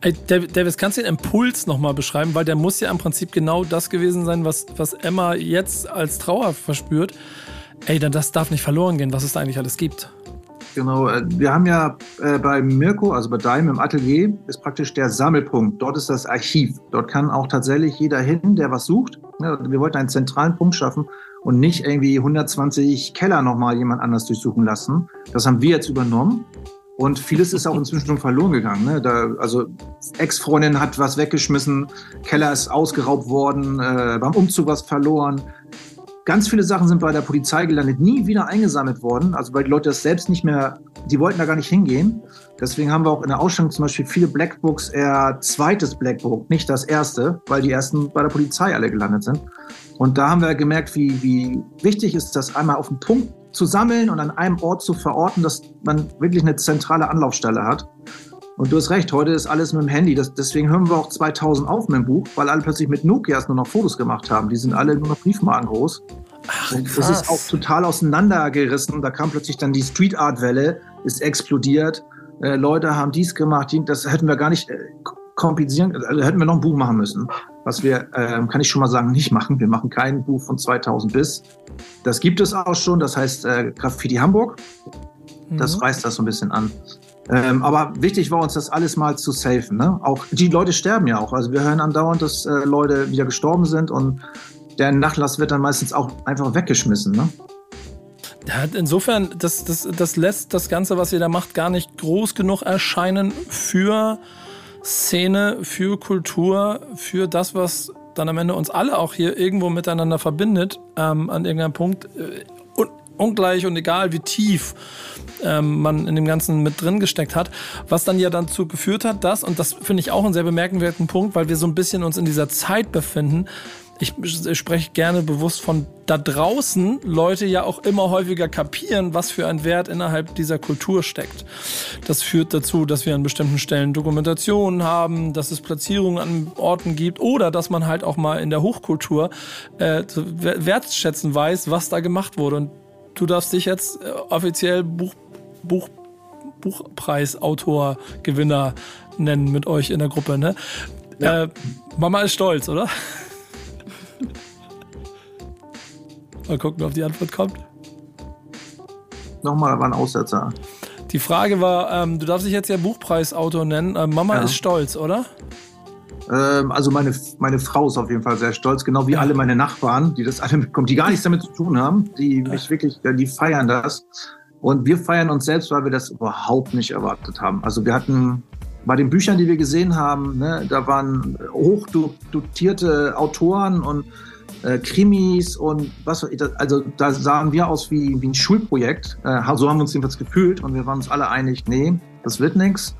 Ey, Davis, kannst du den Impuls nochmal beschreiben? Weil der muss ja im Prinzip genau das gewesen sein, was, was Emma jetzt als Trauer verspürt. Ey, das darf nicht verloren gehen, was es da eigentlich alles gibt. Genau, äh, wir haben ja äh, bei Mirko, also bei Daim im Atelier, ist praktisch der Sammelpunkt. Dort ist das Archiv. Dort kann auch tatsächlich jeder hin, der was sucht. Wir wollten einen zentralen Punkt schaffen und nicht irgendwie 120 Keller nochmal jemand anders durchsuchen lassen. Das haben wir jetzt übernommen. Und vieles ist auch inzwischen schon verloren gegangen. Ne? Da, also Ex-Freundin hat was weggeschmissen, Keller ist ausgeraubt worden, äh, beim Umzug was verloren. Ganz viele Sachen sind bei der Polizei gelandet, nie wieder eingesammelt worden. Also weil die Leute das selbst nicht mehr, die wollten da gar nicht hingehen. Deswegen haben wir auch in der Ausstellung zum Beispiel viele Blackbooks eher zweites Blackbook, nicht das erste, weil die ersten bei der Polizei alle gelandet sind. Und da haben wir gemerkt, wie, wie wichtig ist das einmal auf den Punkt zu sammeln und an einem Ort zu verorten, dass man wirklich eine zentrale Anlaufstelle hat. Und du hast recht, heute ist alles mit dem Handy. Das, deswegen hören wir auch 2000 auf mit dem Buch, weil alle plötzlich mit Nokias nur noch Fotos gemacht haben. Die sind alle nur noch Briefmarken groß. Ach, und das ist auch total auseinandergerissen. Da kam plötzlich dann die Street Art Welle, ist explodiert. Äh, Leute haben dies gemacht, das hätten wir gar nicht äh, komplizieren, also hätten wir noch ein Buch machen müssen. Was wir, äh, kann ich schon mal sagen, nicht machen. Wir machen kein Buch von 2000 bis. Das gibt es auch schon, das heißt äh, Graffiti Hamburg. Das mhm. reißt das so ein bisschen an. Ähm, aber wichtig war uns, das alles mal zu safen. Ne? Auch die Leute sterben ja auch. Also wir hören andauernd, dass äh, Leute wieder gestorben sind und der Nachlass wird dann meistens auch einfach weggeschmissen. Ne? Ja, insofern, das, das, das lässt das Ganze, was ihr da macht, gar nicht groß genug erscheinen für Szene, für Kultur, für das, was dann am Ende uns alle auch hier irgendwo miteinander verbindet, ähm, an irgendeinem Punkt. Äh, ungleich und egal wie tief ähm, man in dem Ganzen mit drin gesteckt hat, was dann ja dazu geführt hat, dass, und das finde ich auch einen sehr bemerkenswerten Punkt, weil wir so ein bisschen uns in dieser Zeit befinden, ich, spreche gerne bewusst von da draußen Leute ja auch immer häufiger kapieren, was für ein Wert innerhalb dieser Kultur steckt. Das führt dazu, dass wir an bestimmten Stellen Dokumentationen haben, dass es Platzierungen an Orten gibt oder dass man halt auch mal in der Hochkultur äh, wertschätzen weiß, was da gemacht wurde. Und du darfst dich jetzt äh, offiziell Buch, Buch, Buchpreisautor, Gewinner nennen mit euch in der Gruppe, ne? Ja. Äh, Mama ist stolz, oder? Mal gucken, ob die Antwort kommt. Nochmal, war ein Aussetzer. Die Frage war, ähm, du darfst dich jetzt ja Buchpreisautor nennen. Ähm, Mama ja. ist stolz, oder? Ähm, also meine, meine Frau ist auf jeden Fall sehr stolz, genau wie alle meine Nachbarn, die das alle mitbekommen, die gar nichts damit zu tun haben, die mich wirklich, die feiern das. Und wir feiern uns selbst, weil wir das überhaupt nicht erwartet haben. Also wir hatten bei den Büchern, die wir gesehen haben, ne, da waren hochdotierte Autoren und äh, Krimis und was, also da sahen wir aus wie, wie ein Schulprojekt. Äh, so haben wir uns jedenfalls gefühlt und wir waren uns alle einig, nee, das wird nichts.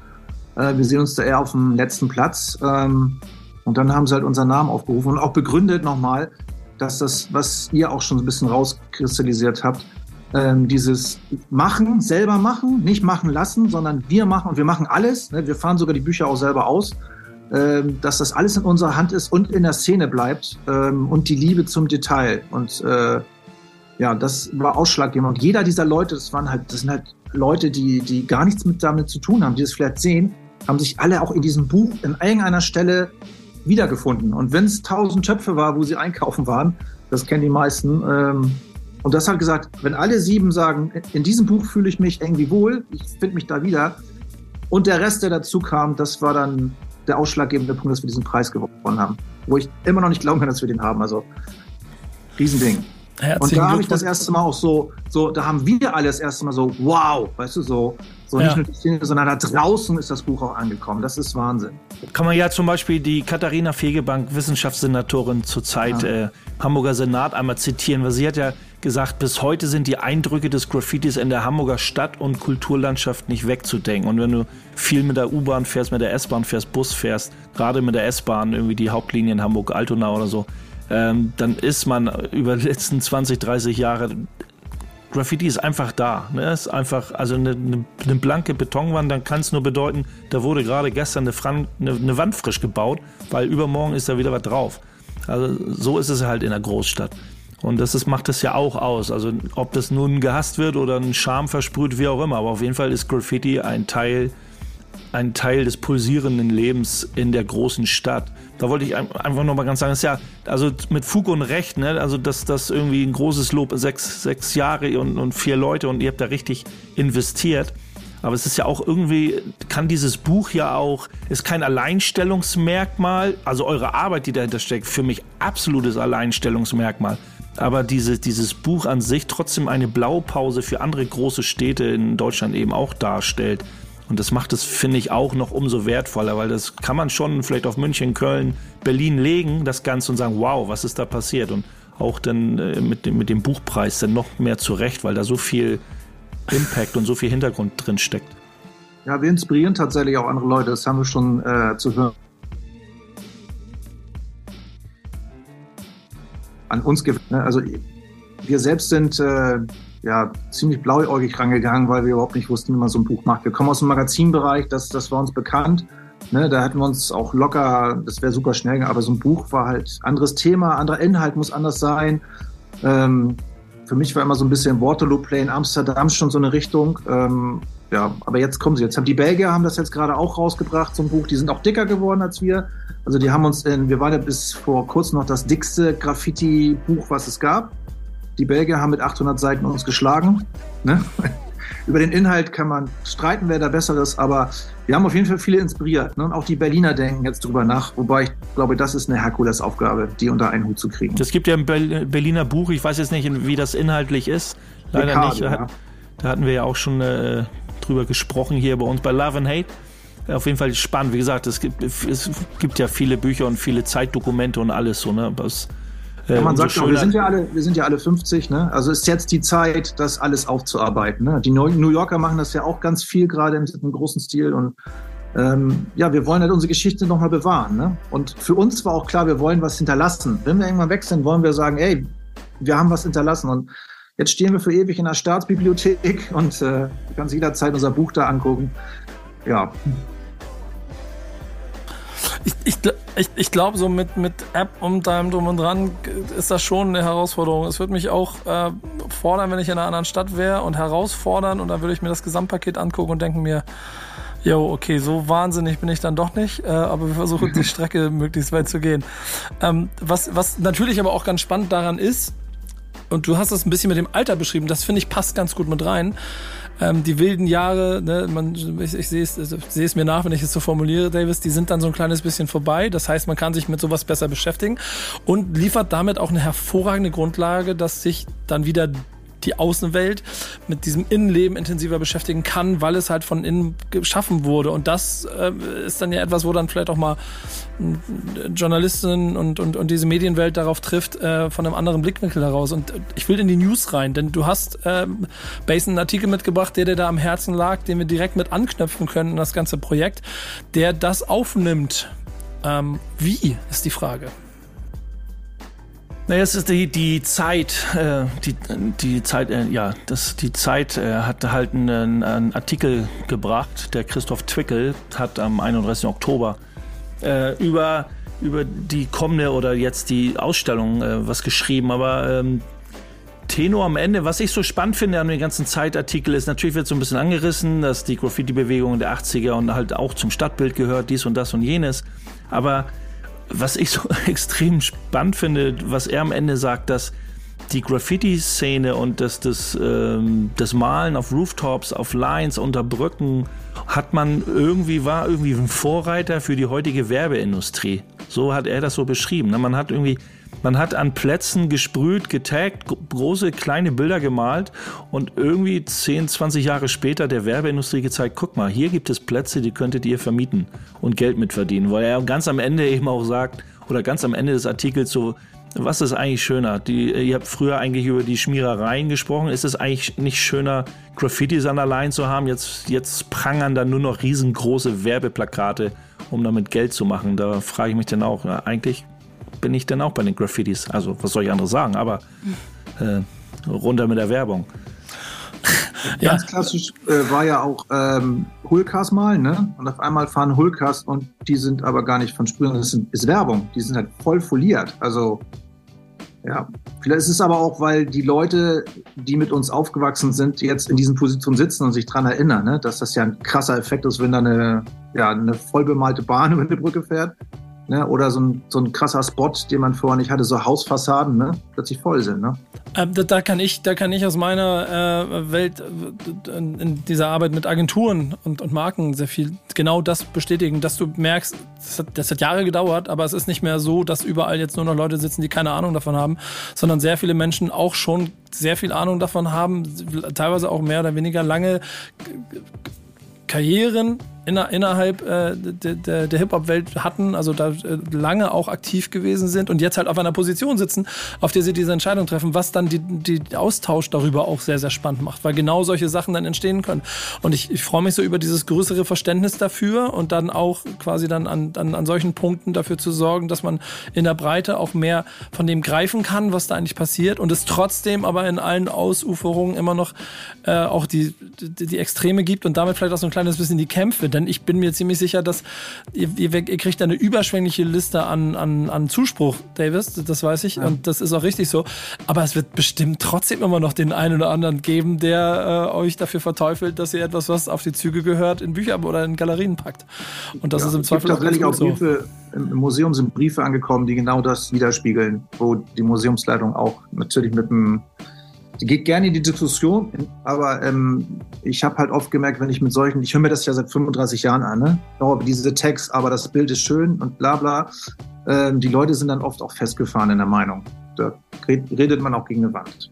Äh, wir sehen uns da eher auf dem letzten Platz. Ähm, und dann haben sie halt unseren Namen aufgerufen und auch begründet nochmal, dass das, was ihr auch schon ein bisschen rauskristallisiert habt, ähm, dieses Machen, selber machen, nicht machen lassen, sondern wir machen und wir machen alles. Ne? Wir fahren sogar die Bücher auch selber aus, ähm, dass das alles in unserer Hand ist und in der Szene bleibt ähm, und die Liebe zum Detail. Und äh, ja, das war ausschlaggebend. Und jeder dieser Leute, das waren halt, das sind halt Leute, die, die gar nichts mit damit zu tun haben, die das vielleicht sehen, haben sich alle auch in diesem Buch in irgendeiner Stelle wiedergefunden. Und wenn es tausend Töpfe war, wo sie einkaufen waren, das kennen die meisten. Ähm, und das hat gesagt, wenn alle sieben sagen, in diesem Buch fühle ich mich irgendwie wohl, ich finde mich da wieder. Und der Rest, der dazu kam, das war dann der ausschlaggebende Punkt, dass wir diesen Preis gewonnen haben. Wo ich immer noch nicht glauben kann, dass wir den haben. Also, Riesending. Herzlichen und da habe ich das erste Mal auch so, so, da haben wir alle das erste Mal so, wow, weißt du, so, so ja. nicht nur die Szene, sondern da draußen ist das Buch auch angekommen. Das ist Wahnsinn. Kann man ja zum Beispiel die Katharina Fegebank, Wissenschaftssenatorin zur Zeit ja. äh, Hamburger Senat, einmal zitieren, weil sie hat ja gesagt, bis heute sind die Eindrücke des Graffitis in der Hamburger Stadt- und Kulturlandschaft nicht wegzudenken. Und wenn du viel mit der U-Bahn fährst, mit der S-Bahn fährst, Bus fährst, gerade mit der S-Bahn, irgendwie die Hauptlinie in Hamburg-Altona oder so, ähm, dann ist man über die letzten 20, 30 Jahre Graffiti ist einfach da. Ne? Ist einfach, also eine, eine, eine blanke Betonwand, dann kann es nur bedeuten, da wurde gerade gestern eine, Fran eine, eine Wand frisch gebaut, weil übermorgen ist da wieder was drauf. Also so ist es halt in der Großstadt. Und das ist, macht es ja auch aus. Also ob das nun gehasst wird oder ein Charme versprüht, wie auch immer. Aber auf jeden Fall ist Graffiti ein Teil, ein Teil des pulsierenden Lebens in der großen Stadt. Da wollte ich einfach nochmal ganz sagen, ist ja, also mit Fug und Recht, ne? also dass das irgendwie ein großes Lob, sechs, sechs Jahre und, und vier Leute und ihr habt da richtig investiert. Aber es ist ja auch irgendwie, kann dieses Buch ja auch, ist kein Alleinstellungsmerkmal, also eure Arbeit, die dahinter steckt, für mich absolutes Alleinstellungsmerkmal aber diese, dieses Buch an sich trotzdem eine Blaupause für andere große Städte in Deutschland eben auch darstellt. Und das macht es, finde ich, auch noch umso wertvoller, weil das kann man schon vielleicht auf München, Köln, Berlin legen, das Ganze und sagen, wow, was ist da passiert? Und auch dann äh, mit, dem, mit dem Buchpreis dann noch mehr zurecht, weil da so viel Impact und so viel Hintergrund drin steckt. Ja, wir inspirieren tatsächlich auch andere Leute, das haben wir schon äh, zu hören an uns. Ne? Also wir selbst sind äh, ja ziemlich blauäugig rangegangen, weil wir überhaupt nicht wussten, wie man so ein Buch macht. Wir kommen aus dem Magazinbereich, das, das war uns bekannt. Ne, da hatten wir uns auch locker, das wäre super schnell, aber so ein Buch war halt anderes Thema, anderer Inhalt muss anders sein. Ähm, für mich war immer so ein bisschen Waterloo Play in Amsterdam schon so eine Richtung. Ähm, ja, aber jetzt kommen sie. Jetzt haben die Belgier haben das jetzt gerade auch rausgebracht, so ein Buch. Die sind auch dicker geworden als wir. Also die haben uns, in, wir waren ja bis vor kurzem noch das dickste Graffiti-Buch, was es gab. Die Belgier haben mit 800 Seiten uns geschlagen. Ne? [LAUGHS] Über den Inhalt kann man streiten, wer da besser ist, aber wir haben auf jeden Fall viele inspiriert. Ne? Und auch die Berliner denken jetzt drüber nach, wobei ich glaube, das ist eine Herkulesaufgabe, die unter einen Hut zu kriegen. Es gibt ja ein Berliner Buch, ich weiß jetzt nicht, wie das inhaltlich ist. Leider Dekade, nicht. Ja. Da hatten wir ja auch schon äh, drüber gesprochen hier bei uns bei Love and Hate auf jeden Fall spannend. Wie gesagt, es gibt, es gibt ja viele Bücher und viele Zeitdokumente und alles so, ne? Was, äh, ja, man sagt auch, wir sind ja alle, wir sind ja alle 50, ne? Also ist jetzt die Zeit, das alles aufzuarbeiten. Ne? Die New Yorker machen das ja auch ganz viel gerade im, im großen Stil und ähm, ja, wir wollen halt unsere Geschichte nochmal bewahren. Ne? Und für uns war auch klar, wir wollen was hinterlassen. Wenn wir irgendwann weg sind, wollen wir sagen, ey, wir haben was hinterlassen. Und jetzt stehen wir für ewig in der Staatsbibliothek und äh, du kannst jederzeit unser Buch da angucken. Ja, ich, ich, ich, ich glaube, so mit, mit App und deinem Drum und Dran ist das schon eine Herausforderung. Es würde mich auch äh, fordern, wenn ich in einer anderen Stadt wäre und herausfordern und dann würde ich mir das Gesamtpaket angucken und denken mir, Jo, okay, so wahnsinnig bin ich dann doch nicht, äh, aber wir versuchen die Strecke möglichst weit zu gehen. Ähm, was, was natürlich aber auch ganz spannend daran ist, und du hast das ein bisschen mit dem Alter beschrieben, das finde ich passt ganz gut mit rein ähm, die wilden Jahre, ne, man, ich, ich sehe es, sehe es mir nach, wenn ich es so formuliere, Davis, die sind dann so ein kleines bisschen vorbei. Das heißt, man kann sich mit sowas besser beschäftigen und liefert damit auch eine hervorragende Grundlage, dass sich dann wieder die Außenwelt mit diesem Innenleben intensiver beschäftigen kann, weil es halt von innen geschaffen wurde. Und das äh, ist dann ja etwas, wo dann vielleicht auch mal Journalistinnen und, und, und diese Medienwelt darauf trifft, äh, von einem anderen Blickwinkel heraus. Und ich will in die News rein, denn du hast äh, Basin einen Artikel mitgebracht, der dir da am Herzen lag, den wir direkt mit anknüpfen können in das ganze Projekt, der das aufnimmt. Ähm, wie ist die Frage? Naja, es ist die, die Zeit, äh, die, die Zeit, äh, ja, das, die Zeit äh, hat halt einen, einen Artikel gebracht, der Christoph Twickel hat am 31. Oktober äh, über, über die kommende oder jetzt die Ausstellung äh, was geschrieben, aber ähm, Tenor am Ende, was ich so spannend finde an dem ganzen Zeitartikel ist, natürlich wird so ein bisschen angerissen, dass die Graffiti-Bewegung der 80er und halt auch zum Stadtbild gehört, dies und das und jenes, aber was ich so [LAUGHS] extrem spannend finde, was er am Ende sagt, dass die Graffiti-Szene und das, das, ähm, das Malen auf Rooftops, auf Lines, unter Brücken, hat man irgendwie, war irgendwie ein Vorreiter für die heutige Werbeindustrie. So hat er das so beschrieben. Ne? Man hat irgendwie man hat an Plätzen gesprüht, getaggt, große, kleine Bilder gemalt und irgendwie 10, 20 Jahre später der Werbeindustrie gezeigt, guck mal, hier gibt es Plätze, die könntet ihr vermieten und Geld mitverdienen. Weil er ganz am Ende eben auch sagt, oder ganz am Ende des Artikels so, was ist eigentlich schöner? Die, ihr habt früher eigentlich über die Schmierereien gesprochen. Ist es eigentlich nicht schöner, Graffitis an der Line zu haben? Jetzt, jetzt prangern da nur noch riesengroße Werbeplakate, um damit Geld zu machen. Da frage ich mich dann auch, eigentlich bin ich dann auch bei den Graffitis. Also, was soll ich anderes sagen? Aber äh, runter mit der Werbung. [LAUGHS] Ja. Ganz klassisch äh, war ja auch ähm, Hulkas mal, ne? Und auf einmal fahren Hulkas und die sind aber gar nicht von Sprühen, das sind, ist Werbung. Die sind halt voll foliert. Also, ja. Vielleicht ist es aber auch, weil die Leute, die mit uns aufgewachsen sind, jetzt in diesen Positionen sitzen und sich dran erinnern, ne? dass das ja ein krasser Effekt ist, wenn da eine, ja, eine vollbemalte Bahn [LAUGHS] über eine Brücke fährt. Ne? Oder so ein, so ein krasser Spot, den man vorher nicht hatte, so Hausfassaden, ne? plötzlich voll sind. Ne? Ähm, da, da kann ich, da kann ich aus meiner äh, Welt äh, in, dieser Arbeit mit Agenturen und, und Marken sehr viel genau das bestätigen, dass du merkst, das hat, das hat Jahre gedauert, aber es ist nicht mehr so, dass überall jetzt nur noch Leute sitzen, die keine Ahnung davon haben, sondern sehr viele Menschen auch schon sehr viel Ahnung davon haben, teilweise auch mehr oder weniger lange Karrieren inner, innerhalb äh, der, der, der Hip-Hop-Welt hatten, also da äh, lange auch aktiv gewesen sind und jetzt halt auf einer Position sitzen, auf der sie diese Entscheidung treffen, was dann die, die Austausch darüber auch sehr, sehr spannend macht, weil genau solche Sachen dann entstehen können. Und ich, ich freue mich so über dieses größere Verständnis dafür und dann auch quasi dann an, an, an solchen Punkten dafür zu sorgen, dass man in der Breite auch mehr von dem greifen kann, was da eigentlich passiert und es trotzdem aber in allen Ausuferungen immer noch äh, auch die, die, die Extreme gibt und damit vielleicht auch so ein kleines bisschen die Kämpfe denn ich bin mir ziemlich sicher, dass ihr, ihr, ihr kriegt eine überschwängliche Liste an, an, an Zuspruch, Davis, das weiß ich. Ja. Und das ist auch richtig so. Aber es wird bestimmt trotzdem immer noch den einen oder anderen geben, der äh, euch dafür verteufelt, dass ihr etwas, was auf die Züge gehört, in Bücher oder in Galerien packt. Und das ja, ist im Zweifel auch auch Briefe, so. Im Museum sind Briefe angekommen, die genau das widerspiegeln, wo die Museumsleitung auch natürlich mit einem geht gerne in die Diskussion, aber ähm, ich habe halt oft gemerkt, wenn ich mit solchen, ich höre mir das ja seit 35 Jahren an, ne? Oh, diese Text, aber das Bild ist schön und bla bla. Ähm, die Leute sind dann oft auch festgefahren in der Meinung. Da redet man auch gegen eine Wand.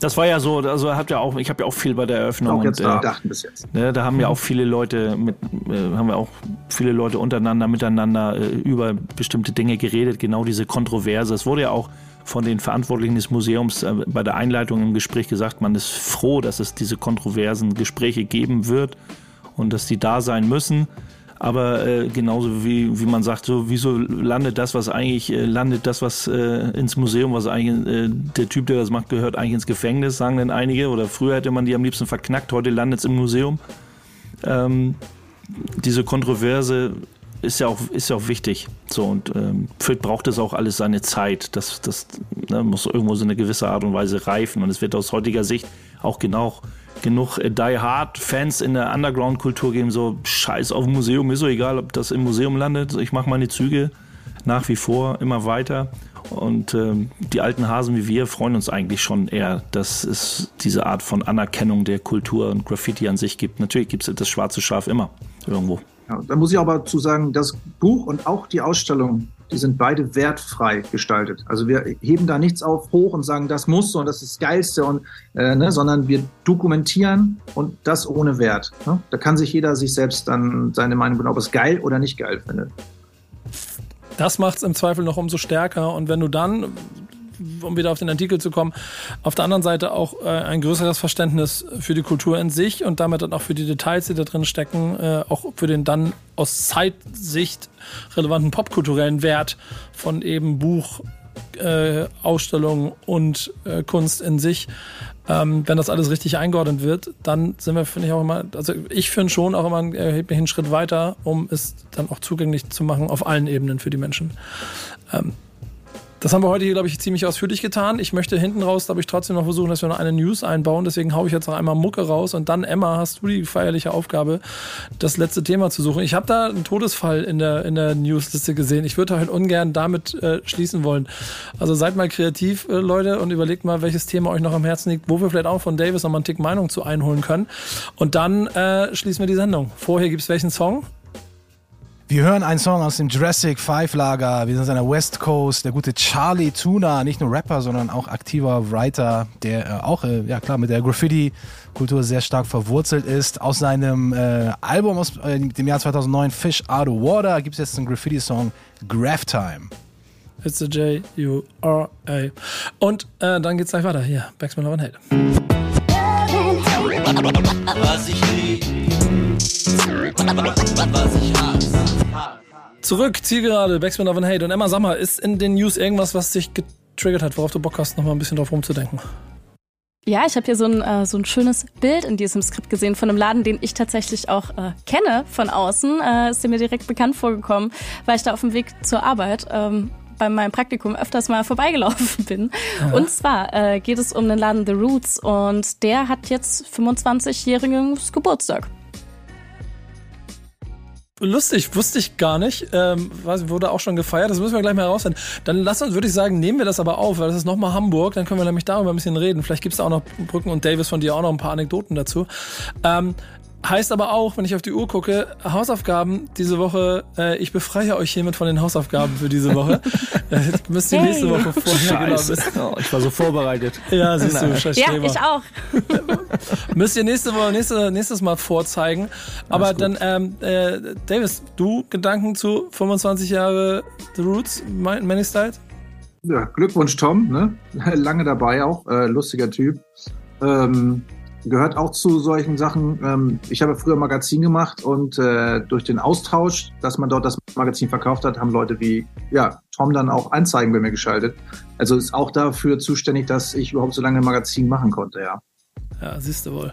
Das war ja so, also habt ja auch, ich habe ja auch viel bei der Eröffnung. Auch jetzt und, äh, dachten bis jetzt. Ne, da haben ja auch viele Leute mit, äh, haben wir auch viele Leute untereinander, miteinander äh, über bestimmte Dinge geredet, genau diese Kontroverse. Es wurde ja auch von den Verantwortlichen des Museums äh, bei der Einleitung im Gespräch gesagt, man ist froh, dass es diese kontroversen Gespräche geben wird und dass die da sein müssen. Aber äh, genauso wie, wie man sagt, so wieso landet das, was eigentlich äh, landet, das, was äh, ins Museum, was eigentlich äh, der Typ, der das macht, gehört eigentlich ins Gefängnis, sagen dann einige. Oder früher hätte man die am liebsten verknackt, heute landet es im Museum. Ähm, diese Kontroverse ist ja auch, ist ja auch wichtig. So, und ähm, vielleicht braucht es auch alles seine Zeit. Das, das ne, muss irgendwo so eine gewisse Art und Weise reifen. Und es wird aus heutiger Sicht auch genau genug äh, Die Hard Fans in der Underground-Kultur geben, so Scheiß auf Museum, ist so egal, ob das im Museum landet. Ich mache meine Züge nach wie vor immer weiter. Und ähm, die alten Hasen wie wir freuen uns eigentlich schon eher, dass es diese Art von Anerkennung der Kultur und Graffiti an sich gibt. Natürlich gibt es das schwarze Schaf immer irgendwo. Ja, da muss ich aber zu sagen, das Buch und auch die Ausstellung, die sind beide wertfrei gestaltet. Also wir heben da nichts auf hoch und sagen, das muss so und das ist das Geilste, und, äh, ne, sondern wir dokumentieren und das ohne Wert. Ne? Da kann sich jeder sich selbst dann seine Meinung bilden, ob es geil oder nicht geil findet. Das macht es im Zweifel noch umso stärker. Und wenn du dann um wieder auf den Artikel zu kommen, auf der anderen Seite auch äh, ein größeres Verständnis für die Kultur in sich und damit dann auch für die Details, die da drin stecken, äh, auch für den dann aus Zeitsicht relevanten popkulturellen Wert von eben Buch, äh, Ausstellung und äh, Kunst in sich. Ähm, wenn das alles richtig eingeordnet wird, dann sind wir, finde ich, auch immer, also ich finde schon auch immer einen erheblichen Schritt weiter, um es dann auch zugänglich zu machen auf allen Ebenen für die Menschen. Ähm, das haben wir heute hier, glaube ich, ziemlich ausführlich getan. Ich möchte hinten raus, glaube ich, trotzdem noch versuchen, dass wir noch eine News einbauen. Deswegen haue ich jetzt noch einmal Mucke raus und dann, Emma, hast du die feierliche Aufgabe, das letzte Thema zu suchen. Ich habe da einen Todesfall in der, in der Newsliste gesehen. Ich würde halt ungern damit äh, schließen wollen. Also seid mal kreativ, äh, Leute, und überlegt mal, welches Thema euch noch am Herzen liegt, wo wir vielleicht auch von Davis nochmal einen Tick Meinung zu einholen können. Und dann äh, schließen wir die Sendung. Vorher gibt es welchen Song? Wir hören einen Song aus dem Jurassic 5 Lager. Wir sind an der West Coast. Der gute Charlie Tuna, nicht nur Rapper, sondern auch aktiver Writer, der äh, auch, äh, ja klar, mit der Graffiti-Kultur sehr stark verwurzelt ist. Aus seinem äh, Album aus äh, dem Jahr 2009, Fish Out of Water, gibt es jetzt einen Graffiti-Song, Graph Time. It's a J-U-R-A. Und äh, dann geht's gleich weiter. Hier, Backsman Love and Hate. Was ich lieb. Zurück, Zielgerade, Backspin of Hate. Und Emma, sag ist in den News irgendwas, was dich getriggert hat, worauf du Bock hast, noch mal ein bisschen drauf rumzudenken? Ja, ich habe hier so ein, äh, so ein schönes Bild in diesem Skript gesehen von einem Laden, den ich tatsächlich auch äh, kenne von außen. Äh, ist mir direkt bekannt vorgekommen, weil ich da auf dem Weg zur Arbeit ähm, bei meinem Praktikum öfters mal vorbeigelaufen [LAUGHS] bin. Aha. Und zwar äh, geht es um den Laden The Roots und der hat jetzt 25-jährigen Geburtstag. Lustig, wusste ich gar nicht. Ähm, wurde auch schon gefeiert, das müssen wir gleich mal herausfinden. Dann lass uns, würde ich sagen, nehmen wir das aber auf, weil das ist nochmal Hamburg, dann können wir nämlich darüber ein bisschen reden. Vielleicht gibt es auch noch Brücken und Davis von dir auch noch ein paar Anekdoten dazu. Ähm, Heißt aber auch, wenn ich auf die Uhr gucke, Hausaufgaben diese Woche, äh, ich befreie euch hiermit von den Hausaufgaben für diese Woche. [LAUGHS] äh, müsst ihr hey. nächste Woche vorher genau wissen. Oh, ich war so vorbereitet. Ja, siehst du, scheiß Ja, ich auch. [LAUGHS] müsst ihr nächste Woche, nächste, nächstes Mal vorzeigen. Aber dann, ähm, äh, Davis, du Gedanken zu 25 Jahre The Roots, Many Styles? Ja, Glückwunsch, Tom. Ne? [LAUGHS] Lange dabei auch, äh, lustiger Typ. Ähm, gehört auch zu solchen Sachen. Ähm, ich habe früher Magazin gemacht und äh, durch den Austausch, dass man dort das Magazin verkauft hat, haben Leute wie ja, Tom dann auch Anzeigen bei mir geschaltet. Also ist auch dafür zuständig, dass ich überhaupt so lange ein Magazin machen konnte, ja. Ja, siehst du wohl.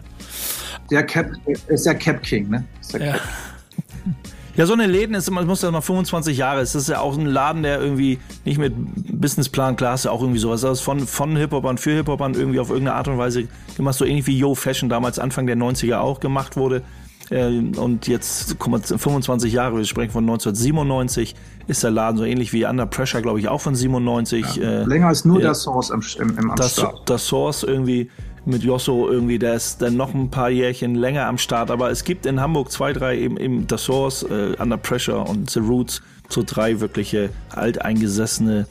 Der Cap ist der Cap King, ne? ja. Ja, so eine Läden ist, man muss ja mal 25 Jahre, es ist ja auch ein Laden, der irgendwie nicht mit Businessplan, klar ist ja auch irgendwie sowas, das ist von, von Hip-Hopern für Hip-Hopern irgendwie auf irgendeine Art und Weise gemacht, so ähnlich wie Yo Fashion damals Anfang der 90er auch gemacht wurde. Äh, und jetzt kommen wir 25 Jahre, wir sprechen von 1997, ist der Laden so ähnlich wie Under Pressure, glaube ich, auch von 97. Ja, äh, länger als nur äh, der Source im, im, im das, Das Source irgendwie mit Josso irgendwie, der ist dann noch ein paar Jährchen länger am Start. Aber es gibt in Hamburg zwei, drei eben, eben The Source, äh, Under Pressure und The Roots, so drei wirkliche alteingesessene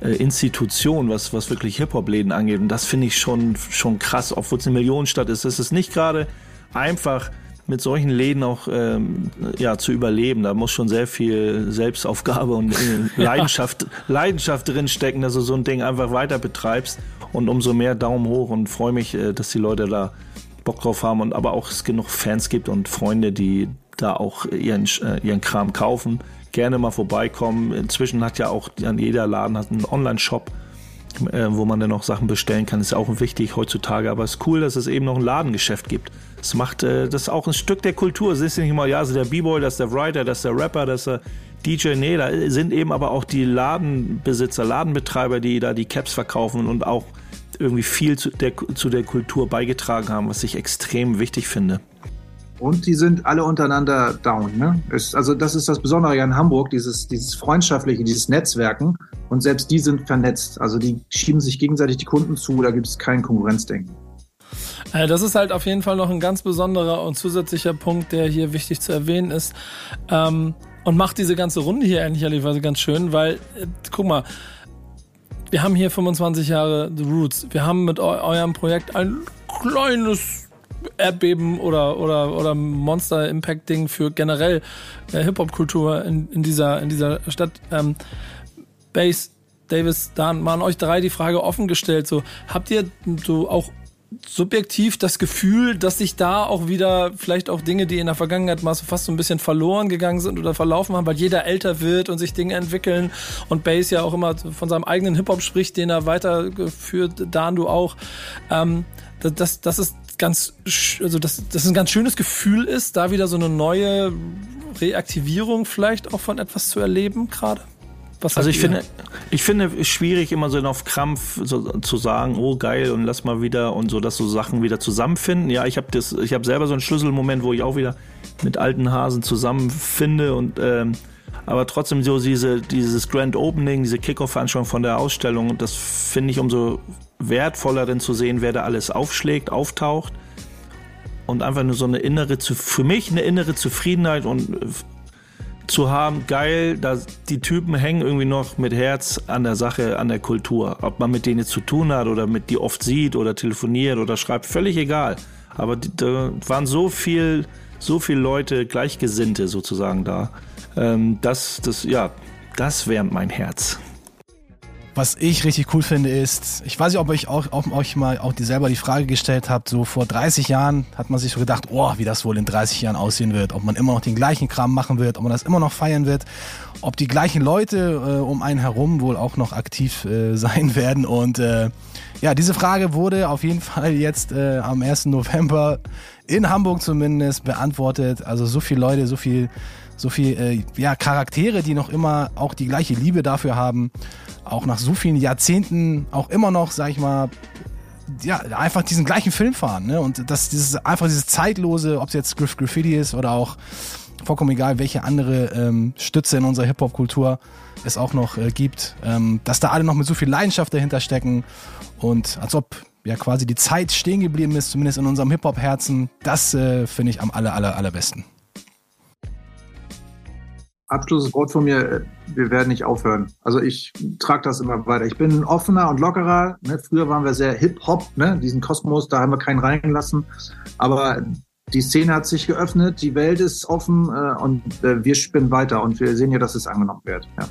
äh, Institutionen, was, was wirklich Hip-Hop-Läden angeht. Und das finde ich schon, schon krass, obwohl es eine Millionenstadt ist. Es ist nicht gerade einfach, mit solchen Läden auch ähm, ja, zu überleben. Da muss schon sehr viel Selbstaufgabe und äh, [LAUGHS] Leidenschaft, Leidenschaft drin stecken, dass du so ein Ding einfach weiter betreibst. Und umso mehr Daumen hoch und freue mich, äh, dass die Leute da Bock drauf haben und aber auch es genug Fans gibt und Freunde, die da auch ihren, äh, ihren Kram kaufen. Gerne mal vorbeikommen. Inzwischen hat ja auch jeder Laden hat einen Online-Shop äh, wo man dann noch Sachen bestellen kann, ist ja auch wichtig heutzutage. Aber es ist cool, dass es eben noch ein Ladengeschäft gibt. Es macht das auch ein Stück der Kultur. Es ist nicht immer, ja, so der B-Boy, das ist der Writer, das ist der Rapper, das ist der DJ. Nee, da sind eben aber auch die Ladenbesitzer, Ladenbetreiber, die da die Caps verkaufen und auch irgendwie viel zu der, zu der Kultur beigetragen haben, was ich extrem wichtig finde. Und die sind alle untereinander down. Ne? Es, also das ist das Besondere an Hamburg, dieses, dieses freundschaftliche, dieses Netzwerken. Und selbst die sind vernetzt. Also die schieben sich gegenseitig die Kunden zu, da gibt es kein Konkurrenzdenken. Äh, das ist halt auf jeden Fall noch ein ganz besonderer und zusätzlicher Punkt, der hier wichtig zu erwähnen ist. Ähm, und macht diese ganze Runde hier ehrlicherweise ganz schön, weil, äh, guck mal, wir haben hier 25 Jahre The Roots. Wir haben mit eu eurem Projekt ein kleines Erdbeben oder, oder, oder Monster-Impact-Ding für generell äh, Hip-Hop-Kultur in, in, dieser, in dieser Stadt. Ähm, Bass, Davis, Dan, mal an euch drei die Frage offen gestellt. So, habt ihr so auch subjektiv das Gefühl, dass sich da auch wieder vielleicht auch Dinge, die in der Vergangenheit mal so fast so ein bisschen verloren gegangen sind oder verlaufen haben, weil jeder älter wird und sich Dinge entwickeln und Bass ja auch immer von seinem eigenen Hip-Hop spricht, den er weitergeführt, Dan, du auch. Ähm, das, das, ist ganz, also dass das ein ganz schönes Gefühl ist, da wieder so eine neue Reaktivierung vielleicht auch von etwas zu erleben gerade? Also ich ihr? finde, ich finde es schwierig, immer so auf Krampf so, zu sagen, oh geil und lass mal wieder und so, dass so Sachen wieder zusammenfinden. Ja, ich habe das, ich habe selber so einen Schlüsselmoment, wo ich auch wieder mit alten Hasen zusammenfinde und ähm, aber trotzdem so diese, dieses Grand Opening, diese Kickoff-Veranstaltung von der Ausstellung, das finde ich umso wertvoller denn zu sehen, wer da alles aufschlägt, auftaucht und einfach nur so eine innere, für mich eine innere Zufriedenheit und äh, zu haben, geil, da die Typen hängen irgendwie noch mit Herz an der Sache, an der Kultur. Ob man mit denen zu tun hat oder mit die oft sieht oder telefoniert oder schreibt, völlig egal. Aber da waren so viel, so viele Leute, Gleichgesinnte sozusagen da. Ähm, das, das, ja, das wärmt mein Herz. Was ich richtig cool finde ist, ich weiß nicht, ob euch auch, ob euch mal auch die selber die Frage gestellt habt, so vor 30 Jahren hat man sich so gedacht, oh, wie das wohl in 30 Jahren aussehen wird, ob man immer noch den gleichen Kram machen wird, ob man das immer noch feiern wird, ob die gleichen Leute äh, um einen herum wohl auch noch aktiv äh, [LAUGHS] sein werden und äh, ja, diese Frage wurde auf jeden Fall jetzt äh, am 1. November in Hamburg zumindest beantwortet. Also so viele Leute, so viel, so viel äh, ja, Charaktere, die noch immer auch die gleiche Liebe dafür haben, auch nach so vielen Jahrzehnten auch immer noch, sag ich mal, ja, einfach diesen gleichen Film fahren. Ne? Und das, dieses, einfach dieses zeitlose, ob es jetzt Griff Graffiti ist oder auch vollkommen egal, welche andere ähm, Stütze in unserer Hip-Hop-Kultur es auch noch äh, gibt, ähm, dass da alle noch mit so viel Leidenschaft dahinter stecken und als ob ja quasi die Zeit stehen geblieben ist, zumindest in unserem Hip-Hop-Herzen, das äh, finde ich am aller, aller, allerbesten. Abschlusswort von mir, wir werden nicht aufhören. Also ich trage das immer weiter. Ich bin offener und lockerer. Ne? Früher waren wir sehr Hip-Hop, ne? diesen Kosmos, da haben wir keinen reingelassen. Aber die Szene hat sich geöffnet, die Welt ist offen äh, und äh, wir spinnen weiter und wir sehen ja, dass es angenommen wird. Ja.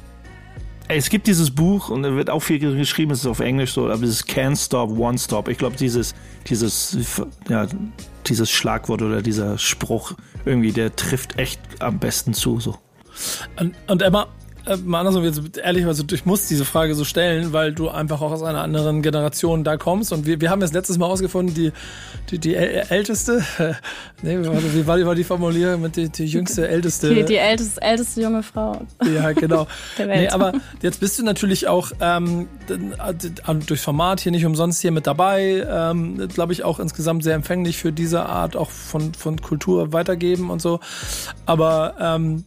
Es gibt dieses Buch und da wird auch viel geschrieben, es ist auf Englisch so, aber es ist Can't Stop, One Stop. Ich glaube, dieses, dieses, ja, dieses Schlagwort oder dieser Spruch irgendwie, der trifft echt am besten zu. So. Und, und Emma, äh, mal andersrum, jetzt ehrlicherweise, ich muss diese Frage so stellen, weil du einfach auch aus einer anderen Generation da kommst. Und wir, wir haben jetzt letztes Mal ausgefunden, die, die, die älteste, äh, [LAUGHS] nee, wie war, wie war die Formulierung mit die, die jüngste, älteste? Die, die älteste, älteste junge Frau. Ja, genau. [LAUGHS] Der Welt. Nee, aber jetzt bist du natürlich auch ähm, durch Format hier nicht umsonst hier mit dabei. Ähm, Glaube ich auch insgesamt sehr empfänglich für diese Art auch von, von Kultur weitergeben und so. Aber ähm,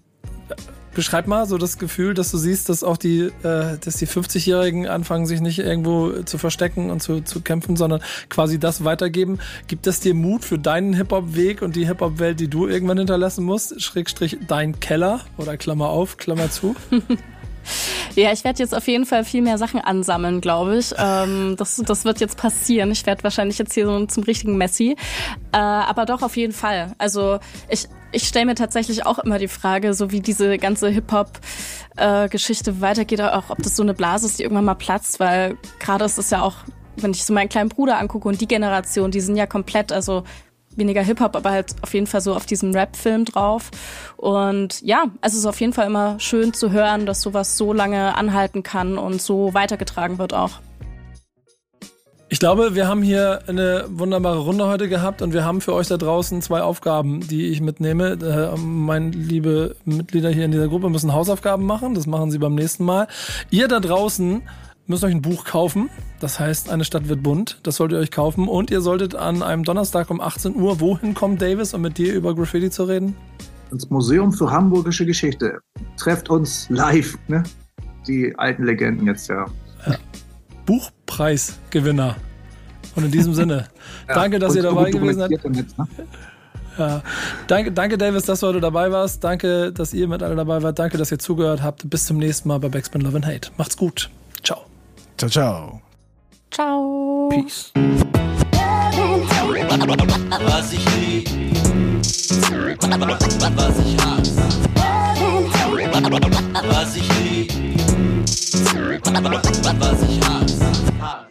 beschreib mal so das Gefühl, dass du siehst, dass auch die, äh, dass die 50-Jährigen anfangen, sich nicht irgendwo zu verstecken und zu, zu kämpfen, sondern quasi das weitergeben. Gibt das dir Mut für deinen Hip-Hop-Weg und die Hip-Hop-Welt, die du irgendwann hinterlassen musst? Schrägstrich dein Keller oder Klammer auf, Klammer zu? [LAUGHS] Ja, ich werde jetzt auf jeden Fall viel mehr Sachen ansammeln, glaube ich. Ähm, das, das wird jetzt passieren. Ich werde wahrscheinlich jetzt hier so zum richtigen Messi. Äh, aber doch auf jeden Fall. Also ich, ich stelle mir tatsächlich auch immer die Frage, so wie diese ganze Hip-Hop-Geschichte äh, weitergeht, auch ob das so eine Blase ist, die irgendwann mal platzt, weil gerade ist es ja auch, wenn ich so meinen kleinen Bruder angucke und die Generation, die sind ja komplett, also weniger Hip-Hop, aber halt auf jeden Fall so auf diesem Rap-Film drauf. Und ja, es ist auf jeden Fall immer schön zu hören, dass sowas so lange anhalten kann und so weitergetragen wird auch. Ich glaube, wir haben hier eine wunderbare Runde heute gehabt und wir haben für euch da draußen zwei Aufgaben, die ich mitnehme. Äh, meine liebe Mitglieder hier in dieser Gruppe müssen Hausaufgaben machen. Das machen sie beim nächsten Mal. Ihr da draußen müsst euch ein Buch kaufen. Das heißt, eine Stadt wird bunt. Das solltet ihr euch kaufen. Und ihr solltet an einem Donnerstag um 18 Uhr wohin kommen, Davis, um mit dir über Graffiti zu reden? Ins Museum für Hamburgische Geschichte. Trefft uns live, ne? Die alten Legenden jetzt, ja. ja. Buchpreisgewinner. Und in diesem Sinne, ja, [LAUGHS] danke, dass ihr dabei gewesen seid. Ne? Ja. Danke, danke, Davis, dass du heute dabei warst. Danke, dass ihr mit alle dabei wart. Danke, dass ihr zugehört habt. Bis zum nächsten Mal bei Backspin Love and Hate. Macht's gut. Ciao. Ciao, ciao. Ciao. Peace. Was ich lieb, was ich hasse. Was ich lieb, was ich hasse.